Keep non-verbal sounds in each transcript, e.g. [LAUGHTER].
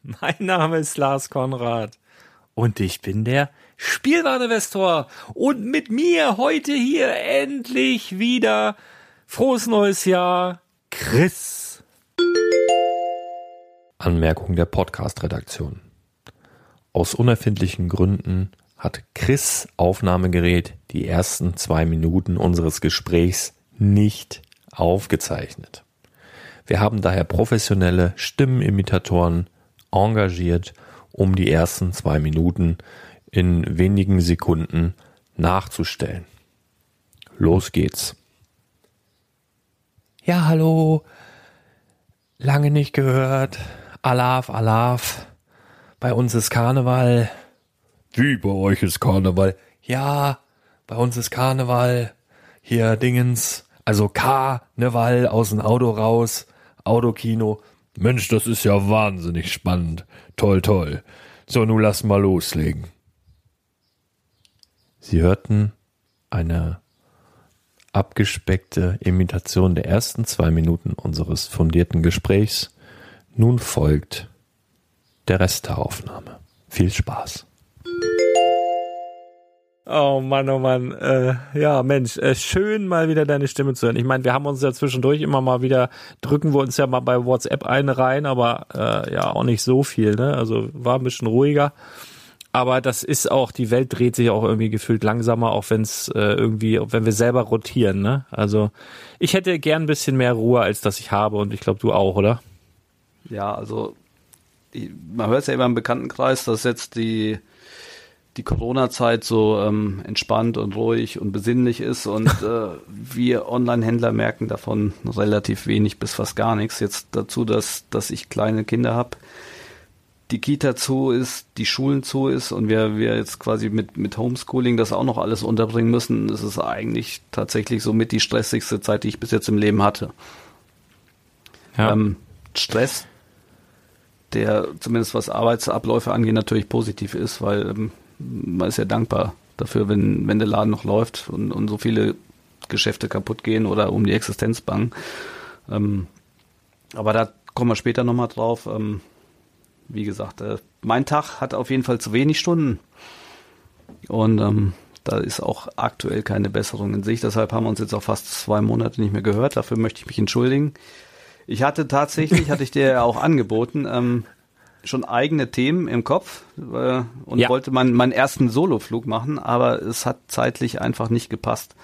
[LAUGHS] Mein Name ist Lars Konrad und ich bin der Spielwareninvestor und mit mir heute hier endlich wieder frohes neues Jahr Chris. Anmerkung der Podcast-Redaktion. Aus unerfindlichen Gründen hat Chris Aufnahmegerät die ersten zwei Minuten unseres Gesprächs nicht aufgezeichnet. Wir haben daher professionelle Stimmenimitatoren engagiert, um die ersten zwei Minuten in wenigen Sekunden nachzustellen. Los geht's. Ja, hallo. Lange nicht gehört. Alaf, Alaf. Bei uns ist Karneval. Wie bei euch ist Karneval? Ja, bei uns ist Karneval. Hier Dingens. Also Karneval aus dem Auto raus. Autokino. Mensch, das ist ja wahnsinnig spannend. Toll, toll. So, nun lass mal loslegen. Sie hörten eine abgespeckte Imitation der ersten zwei Minuten unseres fundierten Gesprächs. Nun folgt der Rest der Aufnahme. Viel Spaß. Oh Mann, oh Mann. Äh, ja, Mensch, äh, schön mal wieder deine Stimme zu hören. Ich meine, wir haben uns ja zwischendurch immer mal wieder, drücken wir uns ja mal bei WhatsApp eine rein, aber äh, ja, auch nicht so viel, ne? Also war ein bisschen ruhiger. aber das ist auch, die Welt dreht sich auch irgendwie gefühlt langsamer, auch wenn es äh, irgendwie, wenn wir selber rotieren, ne? Also ich hätte gern ein bisschen mehr Ruhe, als das ich habe und ich glaube, du auch, oder? Ja, also man hört es ja immer im Bekanntenkreis, dass jetzt die die Corona-Zeit so ähm, entspannt und ruhig und besinnlich ist und [LAUGHS] äh, wir Online-Händler merken davon relativ wenig bis fast gar nichts. Jetzt dazu, dass, dass ich kleine Kinder habe, die Kita zu ist, die Schulen zu ist und wir, wir jetzt quasi mit, mit Homeschooling das auch noch alles unterbringen müssen, ist es eigentlich tatsächlich somit die stressigste Zeit, die ich bis jetzt im Leben hatte. Ja. Ähm, Stress, der zumindest was Arbeitsabläufe angeht, natürlich positiv ist, weil ähm, man ist ja dankbar dafür, wenn, wenn der Laden noch läuft und, und so viele Geschäfte kaputt gehen oder um die Existenz bangen. Ähm, aber da kommen wir später nochmal drauf. Ähm, wie gesagt, äh, mein Tag hat auf jeden Fall zu wenig Stunden. Und ähm, da ist auch aktuell keine Besserung in sich. Deshalb haben wir uns jetzt auch fast zwei Monate nicht mehr gehört. Dafür möchte ich mich entschuldigen. Ich hatte tatsächlich, hatte ich dir ja auch angeboten, ähm, schon eigene Themen im Kopf äh, und ja. wollte man meinen ersten Soloflug machen, aber es hat zeitlich einfach nicht gepasst,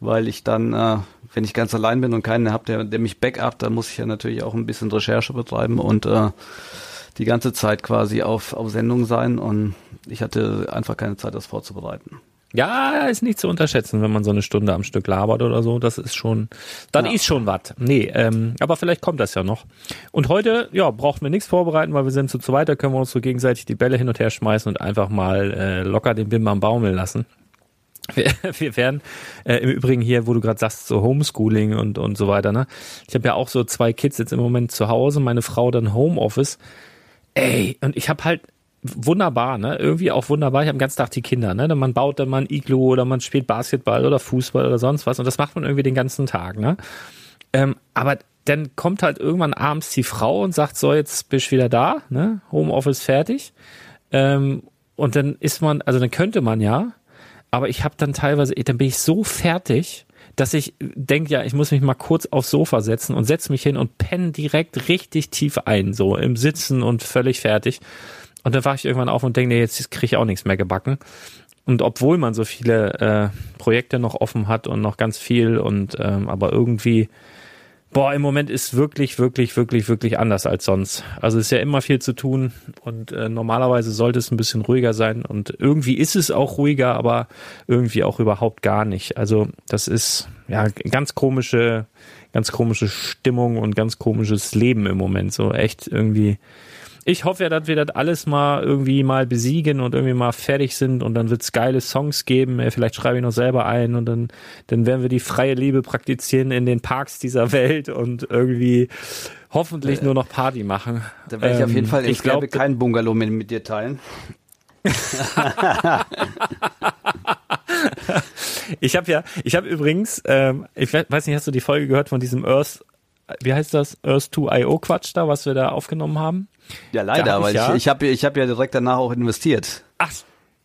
weil ich dann, äh, wenn ich ganz allein bin und keinen habe, der, der mich backup, dann muss ich ja natürlich auch ein bisschen Recherche betreiben und äh, die ganze Zeit quasi auf, auf Sendung sein und ich hatte einfach keine Zeit, das vorzubereiten. Ja, ist nicht zu unterschätzen, wenn man so eine Stunde am Stück labert oder so. Das ist schon, dann ja. ist schon was. Nee, ähm, aber vielleicht kommt das ja noch. Und heute, ja, brauchen wir nichts vorbereiten, weil wir sind zu zweit, da können wir uns so gegenseitig die Bälle hin und her schmeißen und einfach mal äh, locker den Bim am Baumeln lassen. [LAUGHS] Wir, wir werden äh, im Übrigen hier, wo du gerade sagst, so Homeschooling und und so weiter, ne? Ich habe ja auch so zwei Kids jetzt im Moment zu Hause, meine Frau dann Homeoffice. Ey, und ich habe halt wunderbar, ne? Irgendwie auch wunderbar. Ich habe den ganzen Tag die Kinder, ne? Man baut dann mal ein Iglu oder man spielt Basketball oder Fußball oder sonst was und das macht man irgendwie den ganzen Tag, ne? Ähm, aber dann kommt halt irgendwann abends die Frau und sagt, so, jetzt bist du wieder da, ne? Homeoffice fertig. Ähm, und dann ist man, also dann könnte man ja, aber ich habe dann teilweise, dann bin ich so fertig, dass ich denke, ja, ich muss mich mal kurz aufs Sofa setzen und setze mich hin und penne direkt richtig tief ein, so im Sitzen und völlig fertig. Und dann wache ich irgendwann auf und denke, nee, jetzt kriege ich auch nichts mehr gebacken. Und obwohl man so viele äh, Projekte noch offen hat und noch ganz viel und ähm, aber irgendwie, boah, im Moment ist wirklich, wirklich, wirklich, wirklich anders als sonst. Also es ist ja immer viel zu tun und äh, normalerweise sollte es ein bisschen ruhiger sein und irgendwie ist es auch ruhiger, aber irgendwie auch überhaupt gar nicht. Also das ist ja ganz komische, ganz komische Stimmung und ganz komisches Leben im Moment. So echt irgendwie ich hoffe ja, dass wir das alles mal irgendwie mal besiegen und irgendwie mal fertig sind und dann wird es geile Songs geben. Vielleicht schreibe ich noch selber ein und dann, dann werden wir die freie Liebe praktizieren in den Parks dieser Welt und irgendwie hoffentlich äh, nur noch Party machen. Da werde ich ähm, auf jeden ähm, Fall ich glaube kein Bungalow mit, mit dir teilen. [LAUGHS] ich habe ja, ich habe übrigens, ähm, ich weiß nicht, hast du die Folge gehört von diesem Earth, wie heißt das, Earth 2 IO Quatsch da, was wir da aufgenommen haben? Ja, leider, weil ich, ja. ich habe ich hab ja direkt danach auch investiert. Ach,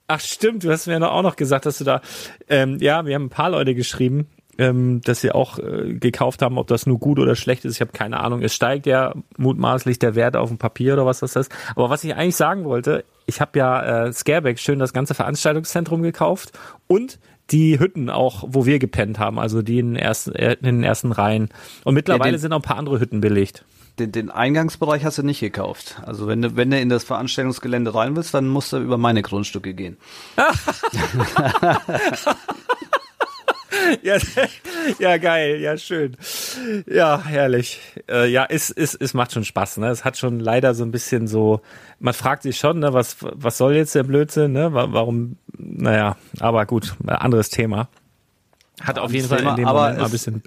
ach stimmt, du hast mir ja auch noch gesagt, dass du da, ähm, ja, wir haben ein paar Leute geschrieben, ähm, dass sie auch äh, gekauft haben, ob das nur gut oder schlecht ist. Ich habe keine Ahnung. Es steigt ja mutmaßlich der Wert auf dem Papier oder was das ist. Aber was ich eigentlich sagen wollte, ich habe ja äh, Scareback schön das ganze Veranstaltungszentrum gekauft und die Hütten auch, wo wir gepennt haben, also die in den ersten, äh, in den ersten Reihen. Und mittlerweile ja, sind auch ein paar andere Hütten belegt den, den Eingangsbereich hast du nicht gekauft. Also wenn du, wenn du in das Veranstaltungsgelände rein willst, dann musst du über meine Grundstücke gehen. [LAUGHS] [LAUGHS] [LAUGHS] ja, ja, geil, ja, schön. Ja, herrlich. Äh, ja, es, es, es macht schon Spaß, ne? Es hat schon leider so ein bisschen so, man fragt sich schon, ne, was, was soll jetzt der Blödsinn, ne? Warum, naja, aber gut, anderes Thema. Hat ja, auf jeden Fall in dem Moment mal ein bisschen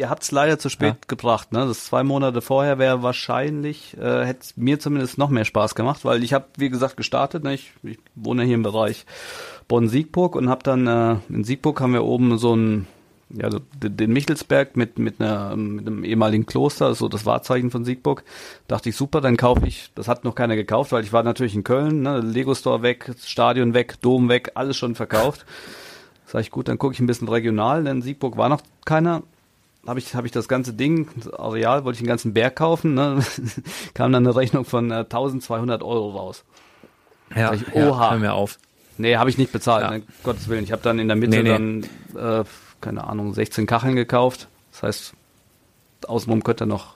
ihr habt es leider zu spät ja. gebracht. Ne? Das zwei Monate vorher wäre wahrscheinlich, äh, hätte mir zumindest noch mehr Spaß gemacht, weil ich habe, wie gesagt, gestartet. Ne? Ich, ich wohne hier im Bereich Bonn-Siegburg und habe dann äh, in Siegburg haben wir oben so ein ja, den Michelsberg mit, mit, einer, mit einem ehemaligen Kloster, so das Wahrzeichen von Siegburg. Dachte ich, super, dann kaufe ich, das hat noch keiner gekauft, weil ich war natürlich in Köln, ne, Lego Store weg, Stadion weg, Dom weg, alles schon verkauft. Sag ich, gut, dann gucke ich ein bisschen regional, denn Siegburg war noch keiner habe ich, hab ich das ganze Ding, das Areal, wollte ich den ganzen Berg kaufen, ne? [LAUGHS] kam dann eine Rechnung von äh, 1200 Euro raus. Ja, ich, ja, oha. hör mir auf. Nee, habe ich nicht bezahlt, Ja. ne? Gottes Willen. Ich habe dann in der Mitte Nee, nee. dann, äh, keine Ahnung, 16 Kacheln gekauft. Das heißt, außenrum könnt ihr noch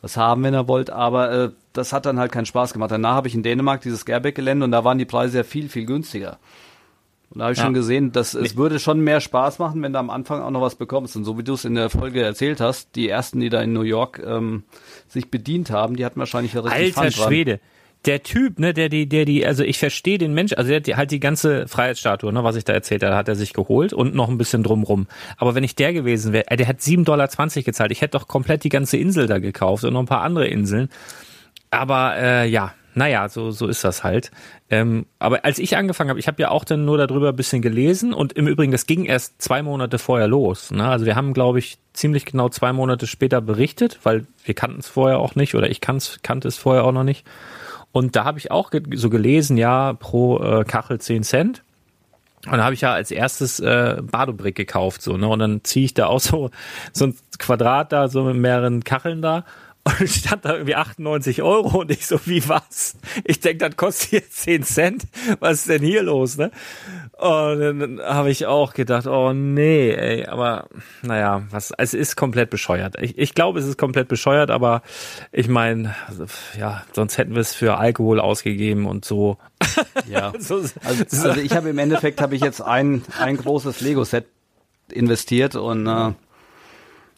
was haben, wenn ihr wollt. Aber äh, das hat dann halt keinen Spaß gemacht. Danach habe ich in Dänemark dieses Gerbeck-Gelände und da waren die Preise ja viel, viel günstiger. Und da habe ich Ja. schon gesehen, dass es würde schon mehr Spaß machen, wenn du am Anfang auch noch was bekommst. Und so wie du es in der Folge erzählt hast, die ersten, die da in New York ähm, sich bedient haben, die hatten wahrscheinlich ja richtig Alter Fun dran. Der Typ, ne, der die, der die, also ich verstehe den Mensch, also der hat die, halt die ganze Freiheitsstatue, ne, was ich da erzählt habe, hat er sich geholt und noch ein bisschen drumrum. Aber wenn ich der gewesen wäre, äh, der hat 7,20 Dollar gezahlt. Ich hätte doch komplett die ganze Insel da gekauft und noch ein paar andere Inseln. Aber äh, ja, naja, so, so ist das halt. Ähm, aber als ich angefangen habe, ich habe ja auch dann nur darüber ein bisschen gelesen und im Übrigen, das ging erst zwei Monate vorher los. Ne? Also wir haben, glaube ich, ziemlich genau zwei Monate später berichtet, weil wir kannten es vorher auch nicht oder ich kann's, kannte es vorher auch noch nicht. Und da habe ich auch ge so gelesen, ja, pro äh, Kachel 10 Cent. Und da habe ich ja als erstes äh, Badobrick gekauft, so, ne? Und dann ziehe ich da auch so, so ein Quadrat da, so mit mehreren Kacheln da. Und stand da irgendwie 98 Euro und ich so, wie was? Ich denk, das kostet jetzt 10 Cent. Was ist denn hier los, ne? Und dann habe ich auch gedacht, oh nee, ey, aber naja, was, es ist komplett bescheuert. Ich, ich glaube, es ist komplett bescheuert, aber ich meine, also, ja, sonst hätten wir es für Alkohol ausgegeben und so. Ja. [LAUGHS] so Also, also ich habe im Endeffekt habe ich jetzt ein, ein großes Lego-Set investiert und äh,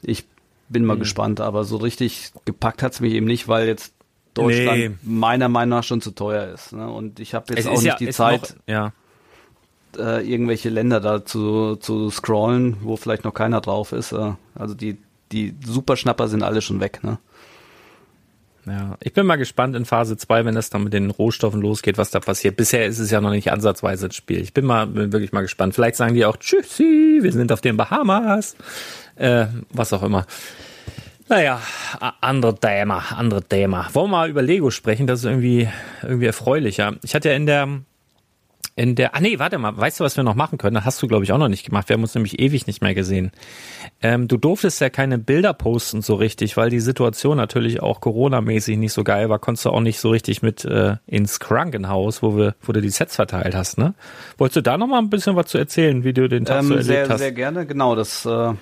ich bin Mhm. mal gespannt, aber so richtig gepackt hat's mich eben nicht, weil jetzt Deutschland Nee. meiner Meinung nach schon zu teuer ist. Ne? Und ich habe jetzt es auch nicht ja, die Zeit, Noch, ja. äh, irgendwelche Länder da zu, zu scrollen, wo vielleicht noch keiner drauf ist. Äh, also die, die Superschnapper sind alle schon weg. Ne? Ja, ich bin mal gespannt in Phase 2, wenn das dann mit den Rohstoffen losgeht, was da passiert. Bisher ist es ja noch nicht ansatzweise das Spiel. Ich bin mal bin wirklich mal gespannt. Vielleicht sagen die auch Tschüssi, wir sind auf den Bahamas. Äh, was auch immer. Naja, andere Thema, andere Thema. Wollen wir mal über Lego sprechen? Das ist irgendwie, irgendwie erfreulicher. Ich hatte ja in der, in der, ah nee, warte mal, weißt du, was wir noch machen können? Das hast du, glaube ich, auch noch nicht gemacht. Wir haben uns nämlich ewig nicht mehr gesehen. Ähm, du durftest ja keine Bilder posten so richtig, weil die Situation natürlich auch Corona-mäßig nicht so geil war. Konntest du auch nicht so richtig mit äh, ins Krankenhaus, wo wir, wo du die Sets verteilt hast, ne? Wolltest du da noch mal ein bisschen was zu erzählen, wie du den Tag so Ähm, erlebt sehr, hast? sehr gerne, genau. Das, äh,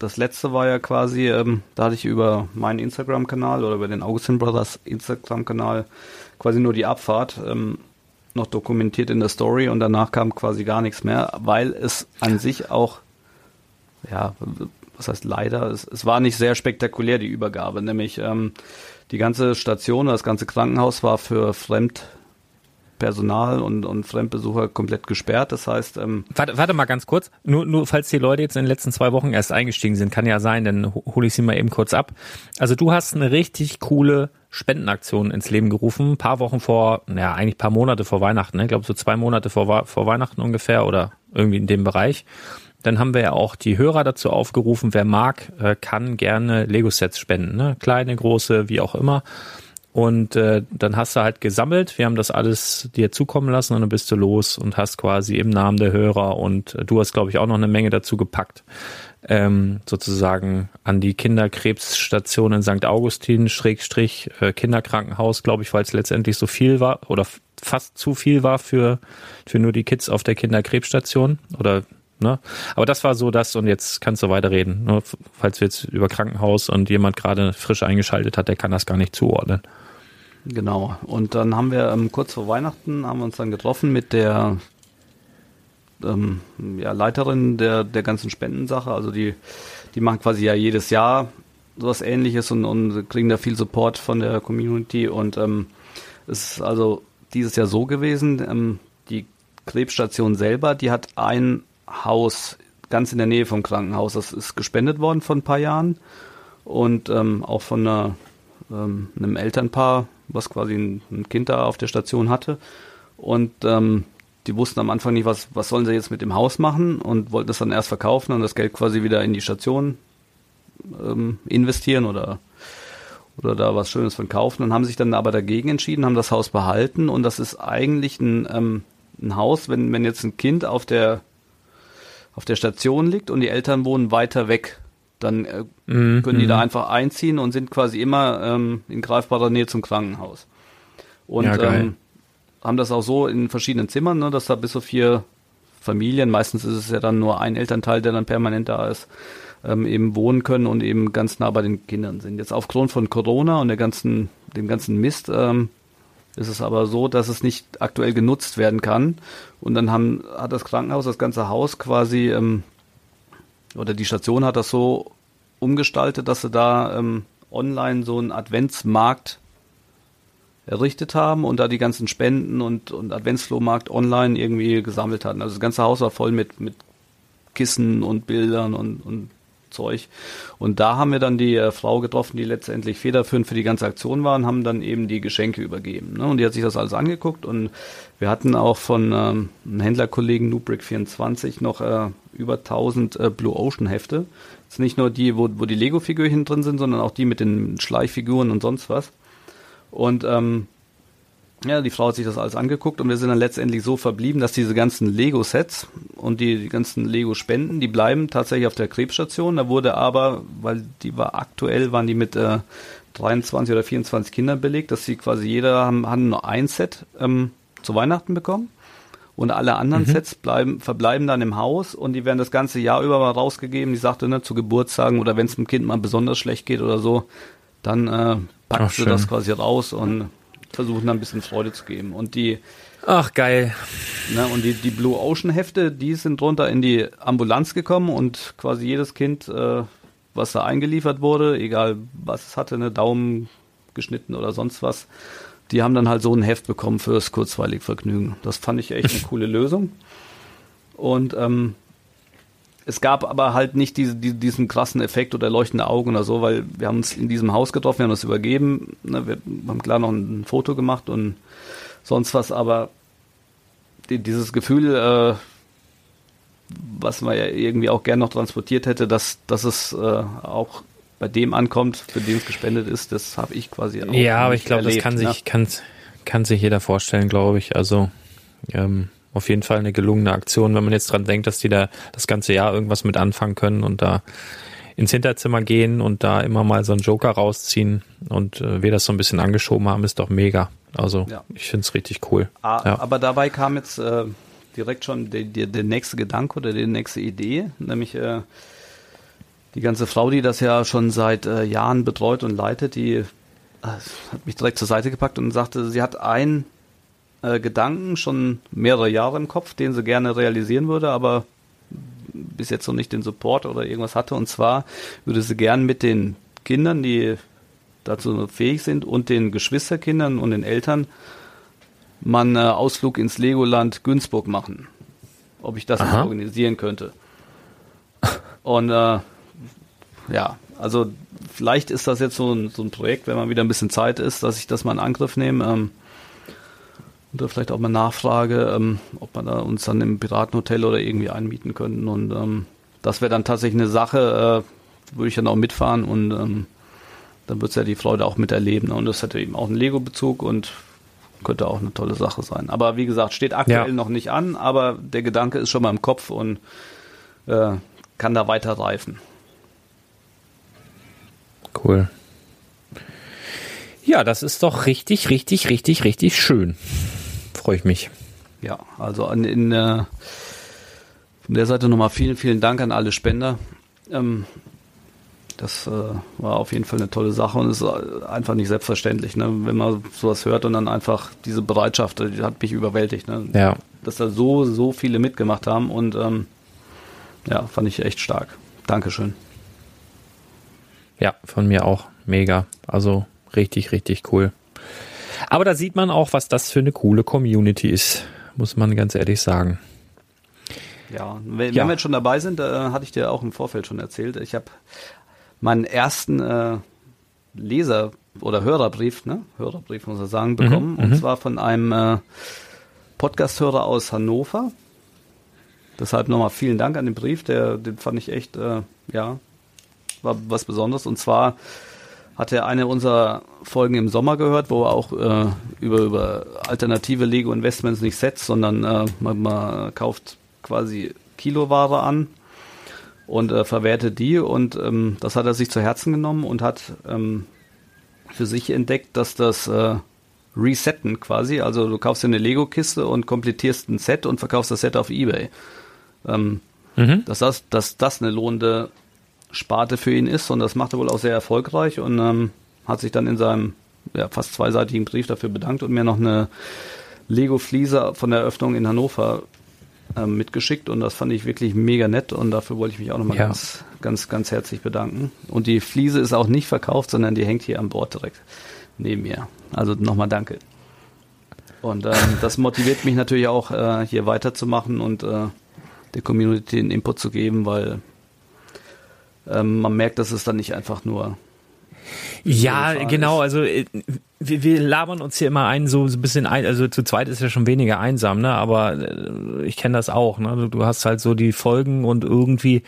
das letzte war ja quasi, ähm, da hatte ich über meinen Instagram-Kanal oder über den Augustin Brothers Instagram-Kanal quasi nur die Abfahrt ähm, noch dokumentiert in der Story und danach kam quasi gar nichts mehr, weil es an sich auch, ja, was heißt leider, es, es war nicht sehr spektakulär, die Übergabe, nämlich ähm, die ganze Station, das ganze Krankenhaus war für Fremdpersonal und, und Fremdbesucher komplett gesperrt. Das heißt, ähm, Warte, warte mal ganz kurz. Nur, nur falls die Leute jetzt in den letzten zwei Wochen erst eingestiegen sind, kann ja sein, dann ho- hole ich sie mal eben kurz ab. Also du hast eine richtig coole Spendenaktion ins Leben gerufen, ein paar Wochen vor, ja eigentlich paar Monate vor Weihnachten, ne? ich glaube so zwei Monate vor, vor Weihnachten ungefähr oder irgendwie in dem Bereich. Dann haben wir ja auch die Hörer dazu aufgerufen, wer mag, äh, kann gerne Lego-Sets spenden, ne? kleine, große, wie auch immer. Und äh, dann hast du halt gesammelt, wir haben das alles dir zukommen lassen und dann bist du los und hast quasi im Namen der Hörer und äh, du hast, glaube ich, auch noch eine Menge dazu gepackt, ähm, sozusagen an die Kinderkrebsstation in St. Augustin, Schrägstrich, äh, Kinderkrankenhaus, glaube ich, weil es letztendlich so viel war oder fast zu viel war für, für nur die Kids auf der Kinderkrebsstation oder Ne? Aber das war so das und jetzt kannst du weiterreden. Ne? Falls wir jetzt über Krankenhaus und jemand gerade frisch eingeschaltet hat, der kann das gar nicht zuordnen. Genau. Und dann haben wir ähm, kurz vor Weihnachten haben wir uns dann getroffen mit der ähm, ja, Leiterin der, der ganzen Spendensache. Also die, die machen quasi ja jedes Jahr sowas ähnliches und, und kriegen da viel Support von der Community. Und ähm, es ist also dieses Jahr so gewesen, ähm, die Krebsstation selber, die hat ein Haus ganz in der Nähe vom Krankenhaus. Das ist gespendet worden vor ein paar Jahren und ähm, auch von einer, ähm, einem Elternpaar, was quasi ein, ein Kind da auf der Station hatte. Und ähm, die wussten am Anfang nicht, was, was sollen sie jetzt mit dem Haus machen und wollten es dann erst verkaufen und das Geld quasi wieder in die Station ähm, investieren oder, oder da was Schönes von kaufen und haben sich dann aber dagegen entschieden, haben das Haus behalten und das ist eigentlich ein, ähm, ein Haus, wenn, wenn jetzt ein Kind auf der auf der Station liegt und die Eltern wohnen weiter weg, dann äh, Mhm, können die da einfach einziehen und sind quasi immer ähm, in greifbarer Nähe zum Krankenhaus. Und Ja, ähm, haben das auch so in verschiedenen Zimmern, ne, dass da bis zu vier Familien, meistens ist es ja dann nur ein Elternteil, der dann permanent da ist, ähm, eben wohnen können und eben ganz nah bei den Kindern sind. Jetzt aufgrund von Corona und der ganzen, dem ganzen Mist ähm, ist es aber so, dass es nicht aktuell genutzt werden kann. Und dann haben, hat das Krankenhaus, das ganze Haus quasi, ähm, oder die Station hat das so umgestaltet, dass sie da ähm, online so einen Adventsmarkt errichtet haben und da die ganzen Spenden und, und Adventsflohmarkt online irgendwie gesammelt hatten. Also das ganze Haus war voll mit, mit Kissen und Bildern und, und Zeug. Und da haben wir dann die äh, Frau getroffen, die letztendlich federführend für die ganze Aktion war und haben dann eben die Geschenke übergeben. Ne? Und die hat sich das alles angeguckt und wir hatten auch von ähm, einem Händlerkollegen Nubrick24 noch äh, über 1000 äh, Blue Ocean Hefte. Das sind nicht nur die, wo, wo die Lego-Figürchen drin sind, sondern auch die mit den Schleichfiguren und sonst was. Und ähm, ja, die Frau hat sich das alles angeguckt und wir sind dann letztendlich so verblieben, dass diese ganzen Lego-Sets und die, die ganzen Lego-Spenden, die bleiben tatsächlich auf der Krebsstation. Da wurde aber, weil die war aktuell, waren die mit äh, 23 oder 24 Kindern belegt, dass sie quasi jeder haben, haben nur ein Set ähm, zu Weihnachten bekommen. Und alle anderen mhm. Sets bleiben, verbleiben dann im Haus und die werden das ganze Jahr über mal rausgegeben. Die sagte, ne, zu Geburtstagen oder wenn es dem Kind mal besonders schlecht geht oder so, dann äh, packt sie das quasi raus und versuchen dann ein bisschen Freude zu geben. Und die Ach, geil. Ne, und die, die Blue Ocean Hefte, die sind drunter in die Ambulanz gekommen und quasi jedes Kind, äh, was da eingeliefert wurde, egal was es hatte, eine Daumen geschnitten oder sonst was, die haben dann halt so ein Heft bekommen fürs kurzweilig Vergnügen. Das fand ich echt eine [LAUGHS] coole Lösung. Und ähm, es gab aber halt nicht diese, die, diesen krassen Effekt oder leuchtende Augen oder so, weil wir haben uns in diesem Haus getroffen, wir haben uns übergeben, ne, wir haben klar noch ein Foto gemacht und sonst was, aber die, dieses Gefühl, äh, was man ja irgendwie auch gern noch transportiert hätte, dass, dass es äh, auch bei dem ankommt, für den es gespendet ist, das habe ich quasi auch Ja, aber ich glaube, das kann ne? sich, kann, kann sich jeder vorstellen, glaube ich. Also ähm, auf jeden Fall eine gelungene Aktion, wenn man jetzt dran denkt, dass die da das ganze Jahr irgendwas mit anfangen können und da ins Hinterzimmer gehen und da immer mal so einen Joker rausziehen und äh, wir das so ein bisschen angeschoben haben, ist doch mega. Also ja. ich finde es richtig cool. Ah, ja. Aber dabei kam jetzt äh, direkt schon der, der, der nächste Gedanke oder die nächste Idee, nämlich äh, die ganze Frau, die das ja schon seit äh, Jahren betreut und leitet, die äh, hat mich direkt zur Seite gepackt und sagte, sie hat ein äh, Gedanken schon mehrere Jahre im Kopf, den sie gerne realisieren würde, aber bis jetzt noch nicht den Support oder irgendwas hatte. Und zwar würde sie gern mit den Kindern, die dazu fähig sind, und den Geschwisterkindern und den Eltern mal einen Ausflug ins Legoland Günzburg machen. Ob ich das organisieren könnte. Und äh, ja, also vielleicht ist das jetzt so ein, so ein Projekt, wenn man wieder ein bisschen Zeit ist, dass ich das mal in Angriff nehme. Ähm, und da vielleicht auch mal nachfrage, ähm, ob man da uns dann im Piratenhotel oder irgendwie einmieten könnten. Und ähm, das wäre dann tatsächlich eine Sache, äh, würde ich dann auch mitfahren und ähm, dann wird es ja die Freude auch miterleben. Ne? Und das hätte eben auch einen Lego-Bezug und könnte auch eine tolle Sache sein. Aber wie gesagt, steht aktuell ja. noch nicht an, aber der Gedanke ist schon mal im Kopf und äh, kann da weiter reifen. Cool. Ja, das ist doch richtig, richtig, richtig, richtig schön freue ich mich. Ja, also an, in, äh, von der Seite nochmal vielen, vielen Dank an alle Spender. Ähm, das äh, war auf jeden Fall eine tolle Sache und ist einfach nicht selbstverständlich, ne? wenn man sowas hört und dann einfach diese Bereitschaft, die hat mich überwältigt. Ne? Ja. Dass da so, so viele mitgemacht haben und ähm, ja, fand ich echt stark. Dankeschön. Ja, von mir auch. Mega. Also richtig, richtig cool. Aber da sieht man auch, was das für eine coole Community ist, muss man ganz ehrlich sagen. Ja, wenn, ja. wenn wir jetzt schon dabei sind, äh, hatte ich dir auch im Vorfeld schon erzählt. Ich habe meinen ersten äh, Leser- oder Hörerbrief, ne? Hörerbrief muss man sagen, bekommen. Mhm, und mhm. zwar von einem äh, Podcast-Hörer aus Hannover. Deshalb nochmal vielen Dank an den Brief, der, den fand ich echt, äh, ja, war was Besonderes. Und zwar hat er eine unserer Folgen im Sommer gehört, wo er auch äh, über, über alternative Lego Investments nicht setzt, sondern äh, man, man, kauft quasi Kiloware an und äh, verwertet die und ähm, das hat er sich zu Herzen genommen und hat ähm, für sich entdeckt, dass das äh, resetten quasi. Also du kaufst dir eine Lego-Kiste und komplettierst ein Set und verkaufst das Set auf Ebay. Ähm, mhm. dass, das, dass das eine lohnende Sparte für ihn ist und das macht er wohl auch sehr erfolgreich und ähm, hat sich dann in seinem ja, fast zweiseitigen Brief dafür bedankt und mir noch eine Lego-Fliese von der Eröffnung in Hannover ähm, mitgeschickt und das fand ich wirklich mega nett und dafür wollte ich mich auch nochmal ja. ganz, ganz, ganz herzlich bedanken. Und die Fliese ist auch nicht verkauft, sondern die hängt hier am Bord direkt neben mir. Also nochmal danke. Und ähm, [LAUGHS] das motiviert mich natürlich auch, äh, hier weiterzumachen und äh, der Community den Input zu geben, weil ähm, man merkt, dass es dann nicht einfach nur ja, genau. Also äh, wir, wir labern uns hier immer ein, so, so ein bisschen ein. Also zu zweit ist ja schon weniger einsam, ne? Aber äh, ich kenne das auch. Ne? Du, du hast halt so die Folgen und irgendwie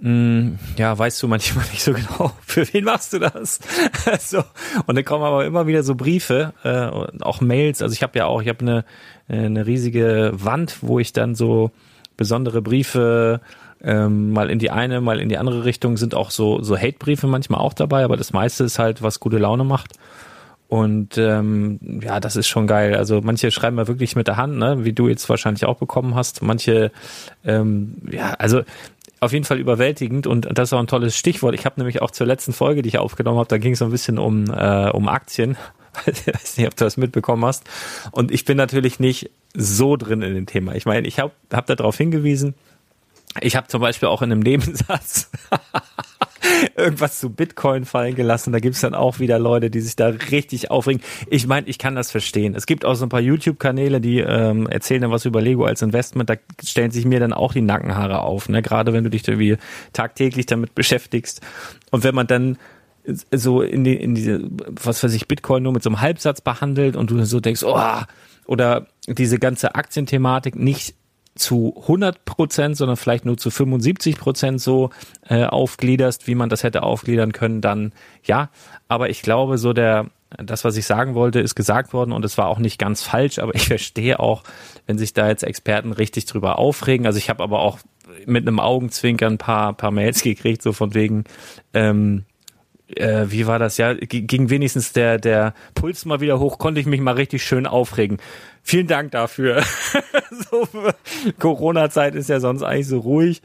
mh, mm, ja, weißt du manchmal [LAUGHS] nicht so genau, für wen machst du das? [LAUGHS] so. Und dann kommen aber immer wieder so Briefe, äh, auch Mails. Also ich habe ja auch, ich habe eine, äh, eine riesige Wand, wo ich dann so besondere Briefe ähm, mal in die eine, mal in die andere Richtung sind auch so, so Hate-Briefe manchmal auch dabei, aber das meiste ist halt, was gute Laune macht. Und ähm, ja, das ist schon geil. Also manche schreiben ja wirklich mit der Hand, ne? wie du jetzt wahrscheinlich auch bekommen hast. Manche, ähm, ja, also auf jeden Fall überwältigend und das ist auch ein tolles Stichwort. Ich habe nämlich auch zur letzten Folge, die ich aufgenommen habe, da ging es so ein bisschen um, äh, um Aktien. [LAUGHS] Ich weiß nicht, ob du das mitbekommen hast. Und ich bin natürlich nicht so drin in dem Thema. Ich meine, ich habe hab darauf hingewiesen, ich habe zum Beispiel auch in einem [LAUGHS] Nebensatz irgendwas zu Bitcoin fallen gelassen. Da gibt's dann auch wieder Leute, die sich da richtig aufregen. Ich meine, ich kann das verstehen. Es gibt auch so ein paar YouTube-Kanäle, die ähm, erzählen dann was über Lego als Investment. Da stellen sich mir dann auch die Nackenhaare auf. Ne? Gerade wenn du dich irgendwie tagtäglich damit beschäftigst. Und wenn man dann so in die, in diese, was weiß ich, Bitcoin nur mit so einem Halbsatz behandelt und du so denkst, oh, oder diese ganze Aktienthematik nicht zu 100 Prozent, sondern vielleicht nur zu 75 Prozent so äh, aufgliederst, wie man das hätte aufgliedern können, dann ja. Aber ich glaube, so der, das, was ich sagen wollte, ist gesagt worden und es war auch nicht ganz falsch, aber ich [LAUGHS] verstehe auch, wenn sich da jetzt Experten richtig drüber aufregen. Also ich habe aber auch mit einem Augenzwinkern ein paar, paar Mails gekriegt, so von wegen, ähm, äh, wie war das? Ja, ging wenigstens der, der Puls mal wieder hoch, konnte ich mich mal richtig schön aufregen. Vielen Dank dafür. [LAUGHS] so, Corona-Zeit ist ja sonst eigentlich so ruhig.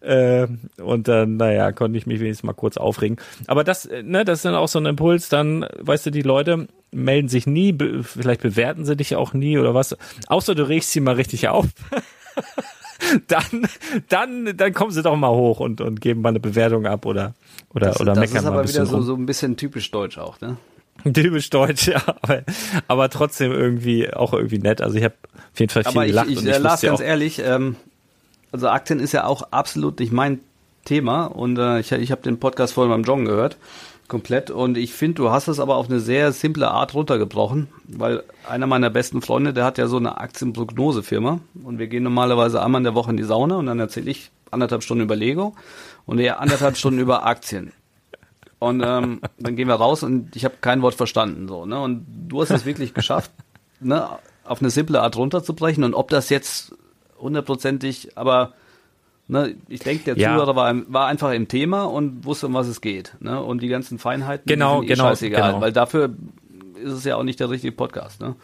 Äh, und dann, naja, konnte ich mich wenigstens mal kurz aufregen. Aber das, äh, ne, das ist dann auch so ein Impuls, dann, weißt du, die Leute melden sich nie, be vielleicht bewerten sie dich auch nie oder was. Außer du regst sie mal richtig auf. [LAUGHS] [LAUGHS] dann, dann, dann kommen sie doch mal hoch und, und geben mal eine Bewertung ab oder, oder, das, oder das meckern ist aber mal ein wieder so, so, so ein bisschen typisch deutsch auch, ne? Typisch deutsch, ja, aber, aber trotzdem irgendwie auch irgendwie nett. Also ich habe auf jeden Fall viel aber gelacht. Ich, ich, und ich las ganz auch, ehrlich, ähm, also Aktien ist ja auch absolut nicht mein Thema und äh, ich, ich habe den Podcast vorhin beim Joggen gehört komplett. Und ich finde, du hast es aber auf eine sehr simple Art runtergebrochen, weil einer meiner besten Freunde, der hat ja so eine Aktienprognosefirma und wir gehen normalerweise einmal in der Woche in die Sauna und dann erzähle ich anderthalb Stunden über Lego und er anderthalb Stunden über Aktien. Und ähm, dann gehen wir raus und ich habe kein Wort verstanden. so ne? Und du hast es wirklich geschafft, ne, auf eine simple Art runterzubrechen. Und ob das jetzt hundertprozentig, aber Ne, ich denke, der ja. Zuhörer war, war, einfach im Thema und wusste, um was es geht. Ne? Und die ganzen Feinheiten genau, sind eh genau, scheißegal, genau. weil dafür ist es ja auch nicht der richtige Podcast. Ne?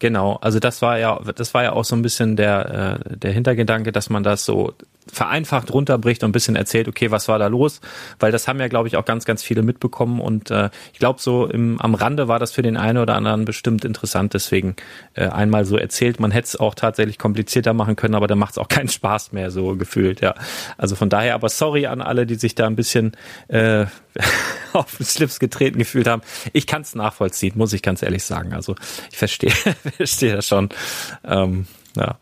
Genau, also das war ja, das war ja auch so ein bisschen der, äh, der Hintergedanke, dass man das so vereinfacht runterbricht und ein bisschen erzählt, okay, was war da los? Weil das haben ja, glaube ich, auch ganz, ganz viele mitbekommen und äh, ich glaube, so im, am Rande war das für den einen oder anderen bestimmt interessant, deswegen äh, einmal so erzählt. Man hätte es auch tatsächlich komplizierter machen können, aber dann macht es auch [LAUGHS] keinen Spaß mehr, so gefühlt, ja. Also von daher, aber sorry an alle, die sich da ein bisschen äh, [LAUGHS] auf den Schlips getreten gefühlt haben. Ich kann es nachvollziehen, muss ich ganz ehrlich sagen. Also ich verstehe, [LAUGHS] verstehe das schon. Ähm, ja.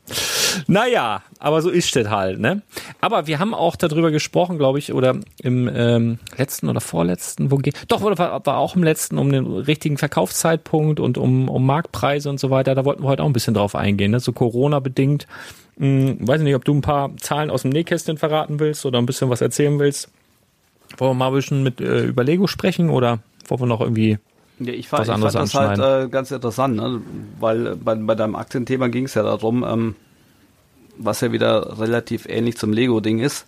Naja, aber so ist es halt, ne? Aber wir haben auch darüber gesprochen, glaube ich, oder im ähm, letzten oder vorletzten, wo geht. Doch, war, war auch im letzten um den richtigen Verkaufszeitpunkt und um, um Marktpreise und so weiter. Da wollten wir heute auch ein bisschen drauf eingehen, ne? So Corona-bedingt. Hm, weiß nicht, ob du ein paar Zahlen aus dem Nähkästchen verraten willst oder ein bisschen was erzählen willst. Wollen wir mal ein bisschen mit äh, über Lego sprechen oder wollen wir noch irgendwie ja, ich fand, ich fand das halt äh, ganz interessant, ne? weil bei, bei deinem Aktienthema ging es ja darum, ähm, was ja wieder relativ ähnlich zum Lego-Ding ist.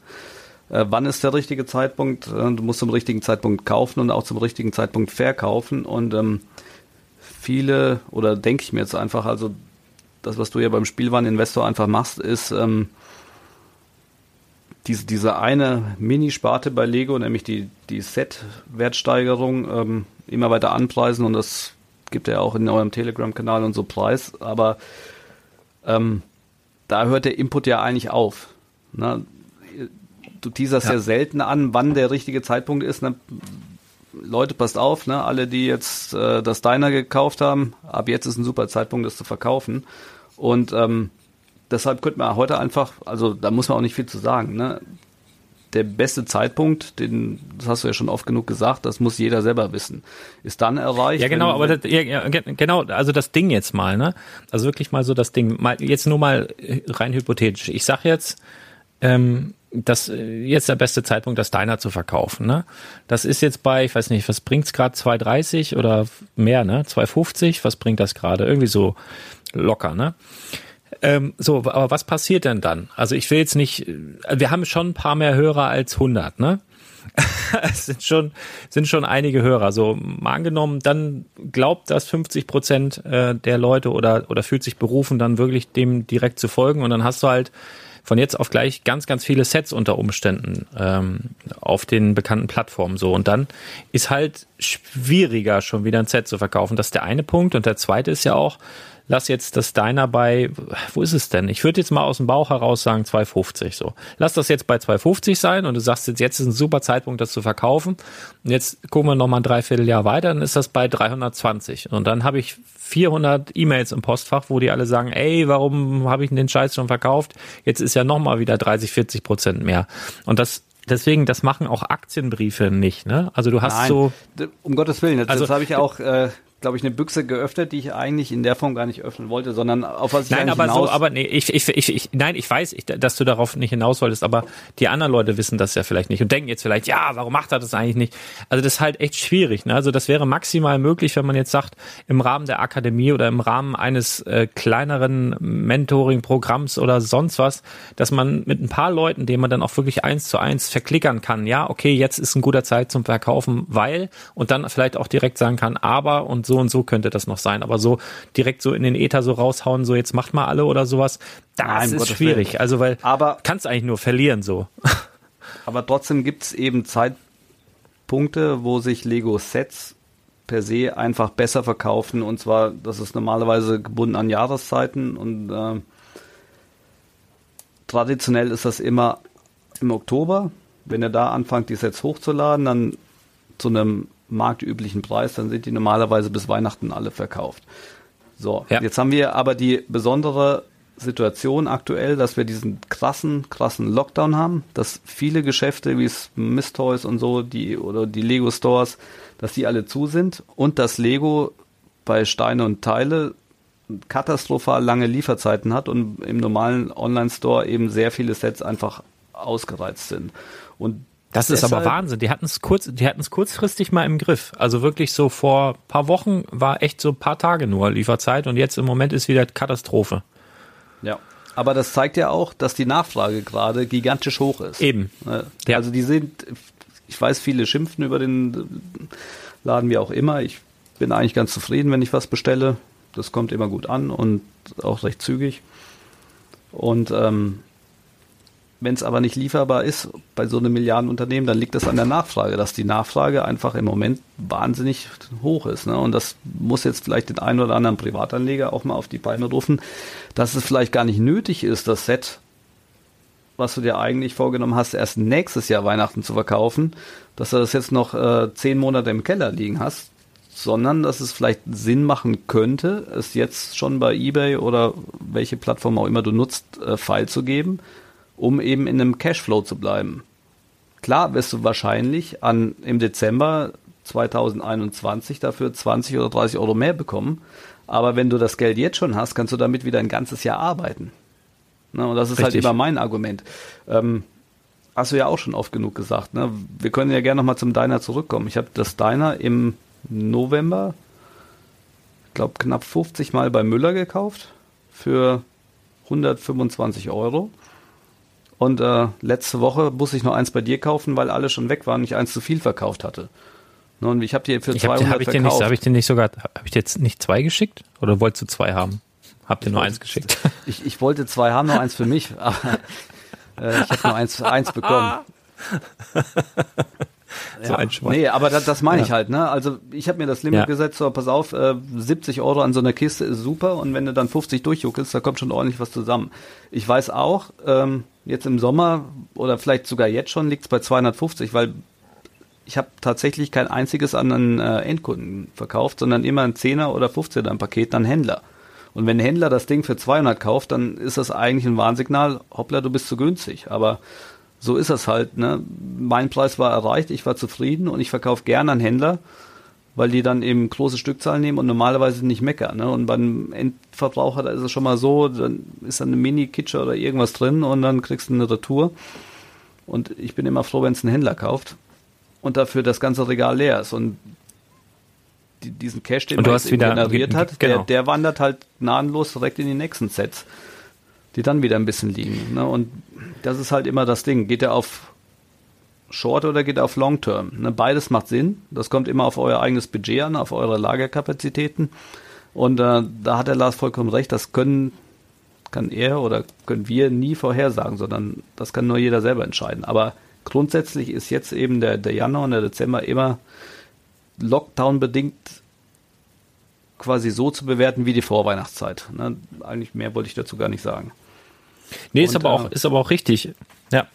Äh, wann ist der richtige Zeitpunkt? Äh, du musst zum richtigen Zeitpunkt kaufen und auch zum richtigen Zeitpunkt verkaufen. Und ähm, viele, oder denke ich mir jetzt einfach, also das, was du ja beim Spielwareninvestor einfach machst, ist ähm, diese, diese eine Mini-Sparte bei Lego, nämlich die, die Set-Wertsteigerung, ähm, immer weiter anpreisen und das gibt ja auch in eurem Telegram-Kanal und so Preis, aber ähm, da hört der Input ja eigentlich auf. Ne? Du teaserst ja. ja selten an, wann der richtige Zeitpunkt ist. Ne? Leute, passt auf, ne? alle, die jetzt äh, das Diner gekauft haben, ab jetzt ist ein super Zeitpunkt, das zu verkaufen. Und ähm, deshalb könnte man heute einfach, also da muss man auch nicht viel zu sagen, ne? Der beste Zeitpunkt, den, das hast du ja schon oft genug gesagt, das muss jeder selber wissen, ist dann erreicht. Ja, genau, aber das, ja, genau, also das Ding jetzt mal, ne? Also wirklich mal so das Ding, mal jetzt nur mal rein hypothetisch. Ich sag jetzt, ähm, das äh, jetzt der beste Zeitpunkt, das Diner zu verkaufen. Ne? Das ist jetzt bei, ich weiß nicht, was bringt's gerade, 2,30 oder mehr, ne? 2,50, was bringt das gerade? Irgendwie so locker, ne? Ähm, so, aber was passiert denn dann? Also ich will jetzt nicht, äh, wir haben schon ein paar mehr Hörer als 100, ne? [LAUGHS] es sind schon, sind schon einige Hörer. So, mal angenommen, dann glaubt das 50 Prozent äh, der Leute oder, oder fühlt sich berufen, dann wirklich dem direkt zu folgen und dann hast du halt von jetzt auf gleich ganz, ganz viele Sets unter Umständen ähm, auf den bekannten Plattformen so. Und dann ist halt schwieriger, schon wieder ein Set zu verkaufen. Das ist der eine Punkt. Und der zweite ist ja auch, lass jetzt das Deiner bei, wo ist es denn? Ich würde jetzt mal aus dem Bauch heraus sagen 250 so. Lass das jetzt bei 250 sein und du sagst jetzt, jetzt ist ein super Zeitpunkt, das zu verkaufen. Und jetzt gucken wir noch mal ein Dreivierteljahr weiter, dann ist das bei 320. Und dann habe ich 400 E-Mails im Postfach, wo die alle sagen, ey, warum habe ich denn den Scheiß schon verkauft? Jetzt ist ja noch mal wieder 30, 40 Prozent mehr. Und das Deswegen, das machen auch Aktienbriefe nicht, ne? Also du hast Nein, so. Um Gottes Willen, jetzt, also, das habe ich auch äh, glaube ich, eine Büchse geöffnet, die ich eigentlich in der Form gar nicht öffnen wollte, sondern auf was ich Nein, aber hinaus so, aber nee, ich, ich, ich, ich, nein, ich weiß, ich, dass du darauf nicht hinaus wolltest, aber die anderen Leute wissen das ja vielleicht nicht und denken jetzt vielleicht, ja, warum macht er das eigentlich nicht? Also das ist halt echt schwierig. Ne? Also das wäre maximal möglich, wenn man jetzt sagt, im Rahmen der Akademie oder im Rahmen eines äh, kleineren Mentoring-Programms oder sonst was, dass man mit ein paar Leuten, denen man dann auch wirklich eins zu eins verklickern kann, ja, okay, jetzt ist ein guter Zeit zum Verkaufen, weil und dann vielleicht auch direkt sagen kann, aber und so so und so könnte das noch sein. Aber so direkt so in den Äther so raushauen, so jetzt macht mal alle oder sowas, das Nein, ist Gottes schwierig. Willen. Also weil aber kannst eigentlich nur verlieren so. [LAUGHS] Aber trotzdem gibt es eben Zeitpunkte, wo sich Lego Sets per se einfach besser verkaufen und zwar, das ist normalerweise gebunden an Jahreszeiten und äh, traditionell ist das immer im Oktober. Wenn ihr da anfangt, die Sets hochzuladen, dann zu einem marktüblichen Preis, dann sind die normalerweise bis Weihnachten alle verkauft. So, ja. jetzt haben wir aber die besondere Situation aktuell, dass wir diesen krassen, krassen Lockdown haben, dass viele Geschäfte wie Miss Toys und so, die oder die Lego Stores, dass die alle zu sind und dass Lego bei Steine und Teile katastrophal lange Lieferzeiten hat und im normalen Online-Store eben sehr viele Sets einfach ausgereizt sind. Und das ist aber Wahnsinn. Die hatten es kurz, die hatten es kurzfristig mal im Griff. Also wirklich so vor paar Wochen war echt so paar Tage nur Lieferzeit und jetzt im Moment ist wieder Katastrophe. Ja. Aber das zeigt ja auch, dass die Nachfrage gerade gigantisch hoch ist. Eben. Ne? Ja. Also die sind, ich weiß, viele schimpfen über den Laden wie auch immer. Ich bin eigentlich ganz zufrieden, wenn ich was bestelle. Das kommt immer gut an und auch recht zügig. Und ähm, wenn es aber nicht lieferbar ist bei so einem Milliardenunternehmen, dann liegt das an der Nachfrage, dass die Nachfrage einfach im Moment wahnsinnig hoch ist. Ne? Und das muss jetzt vielleicht den einen oder anderen Privatanleger auch mal auf die Beine rufen, dass es vielleicht gar nicht nötig ist, das Set, was du dir eigentlich vorgenommen hast, erst nächstes Jahr Weihnachten zu verkaufen, dass du das jetzt noch äh, zehn Monate im Keller liegen hast, sondern dass es vielleicht Sinn machen könnte, es jetzt schon bei eBay oder welche Plattform auch immer du nutzt, äh, File zu geben um eben in einem Cashflow zu bleiben. Klar wirst du wahrscheinlich an, im Dezember 2021 dafür 20 oder 30 Euro mehr bekommen. Aber wenn du das Geld jetzt schon hast, kannst du damit wieder ein ganzes Jahr arbeiten. Na, und das ist halt Richtig. halt immer mein Argument. Ähm, hast du ja auch schon oft genug gesagt. Ne? Wir können ja gerne nochmal zum Diner zurückkommen. Ich habe das Diner im November, ich glaube, knapp 50 Mal bei Müller gekauft für 125 Euro. Und äh, letzte Woche musste ich noch eins bei dir kaufen, weil alle schon weg waren und ich eins zu viel verkauft hatte. Ne, Und ich habe dir für Ich habe 200 hab ich dir nicht, verkauft. habe ich dir nicht sogar, habe ich dir jetzt nicht zwei geschickt? Oder wolltest du zwei haben? Habt ihr nur eins geschickt? [LAUGHS] Ich, ich wollte zwei haben, noch eins für mich, aber äh, ich habe nur eins, eins bekommen. [LAUGHS] So ein Schwein. Nee, aber das, das meine ich halt, ne? Also ich habe mir das Limit Ja. gesetzt, so pass auf, äh, 70 Euro an so einer Kiste ist super und wenn du dann 50 durchjuckelst, da kommt schon ordentlich was zusammen. Ich weiß auch, ähm, jetzt im Sommer oder vielleicht sogar jetzt schon liegt es bei 250, weil ich habe tatsächlich kein einziges an einen äh, Endkunden verkauft, sondern immer ein 10er oder 15er im Paket an Händler. Und wenn ein Händler das Ding für 200 kauft, dann ist das eigentlich ein Warnsignal, hoppla, du bist zu günstig. Aber so ist es halt. Ne? Mein Preis war erreicht, ich war zufrieden und ich verkaufe gerne an Händler, weil die dann eben große Stückzahlen nehmen und normalerweise nicht meckern. Ne? Und beim Endverbraucher, da ist es schon mal so, dann ist dann eine Mini-Kitscher oder irgendwas drin und dann kriegst du eine Retour. Und ich bin immer froh, wenn es ein Händler kauft und dafür das ganze Regal leer ist. Und die, diesen Cash, den Und du man wieder- generiert hat, genau. der, der wandert halt gnadenlos direkt in die nächsten Sets, die dann wieder ein bisschen liegen. Ne? Und das ist halt immer das Ding. Geht er auf Short oder geht er auf Long Term? Ne? Beides macht Sinn. Das kommt immer auf euer eigenes Budget an, auf eure Lagerkapazitäten. Und äh, da hat der Lars vollkommen recht. Das können kann er oder können wir nie vorhersagen, sondern das kann nur jeder selber entscheiden. Aber grundsätzlich ist jetzt eben der, der Januar und der Dezember immer Lockdown bedingt quasi so zu bewerten wie die Vorweihnachtszeit. Ne? Eigentlich mehr wollte ich dazu gar nicht sagen. Nee, ist Und, aber auch, äh, ist aber auch richtig. Ja.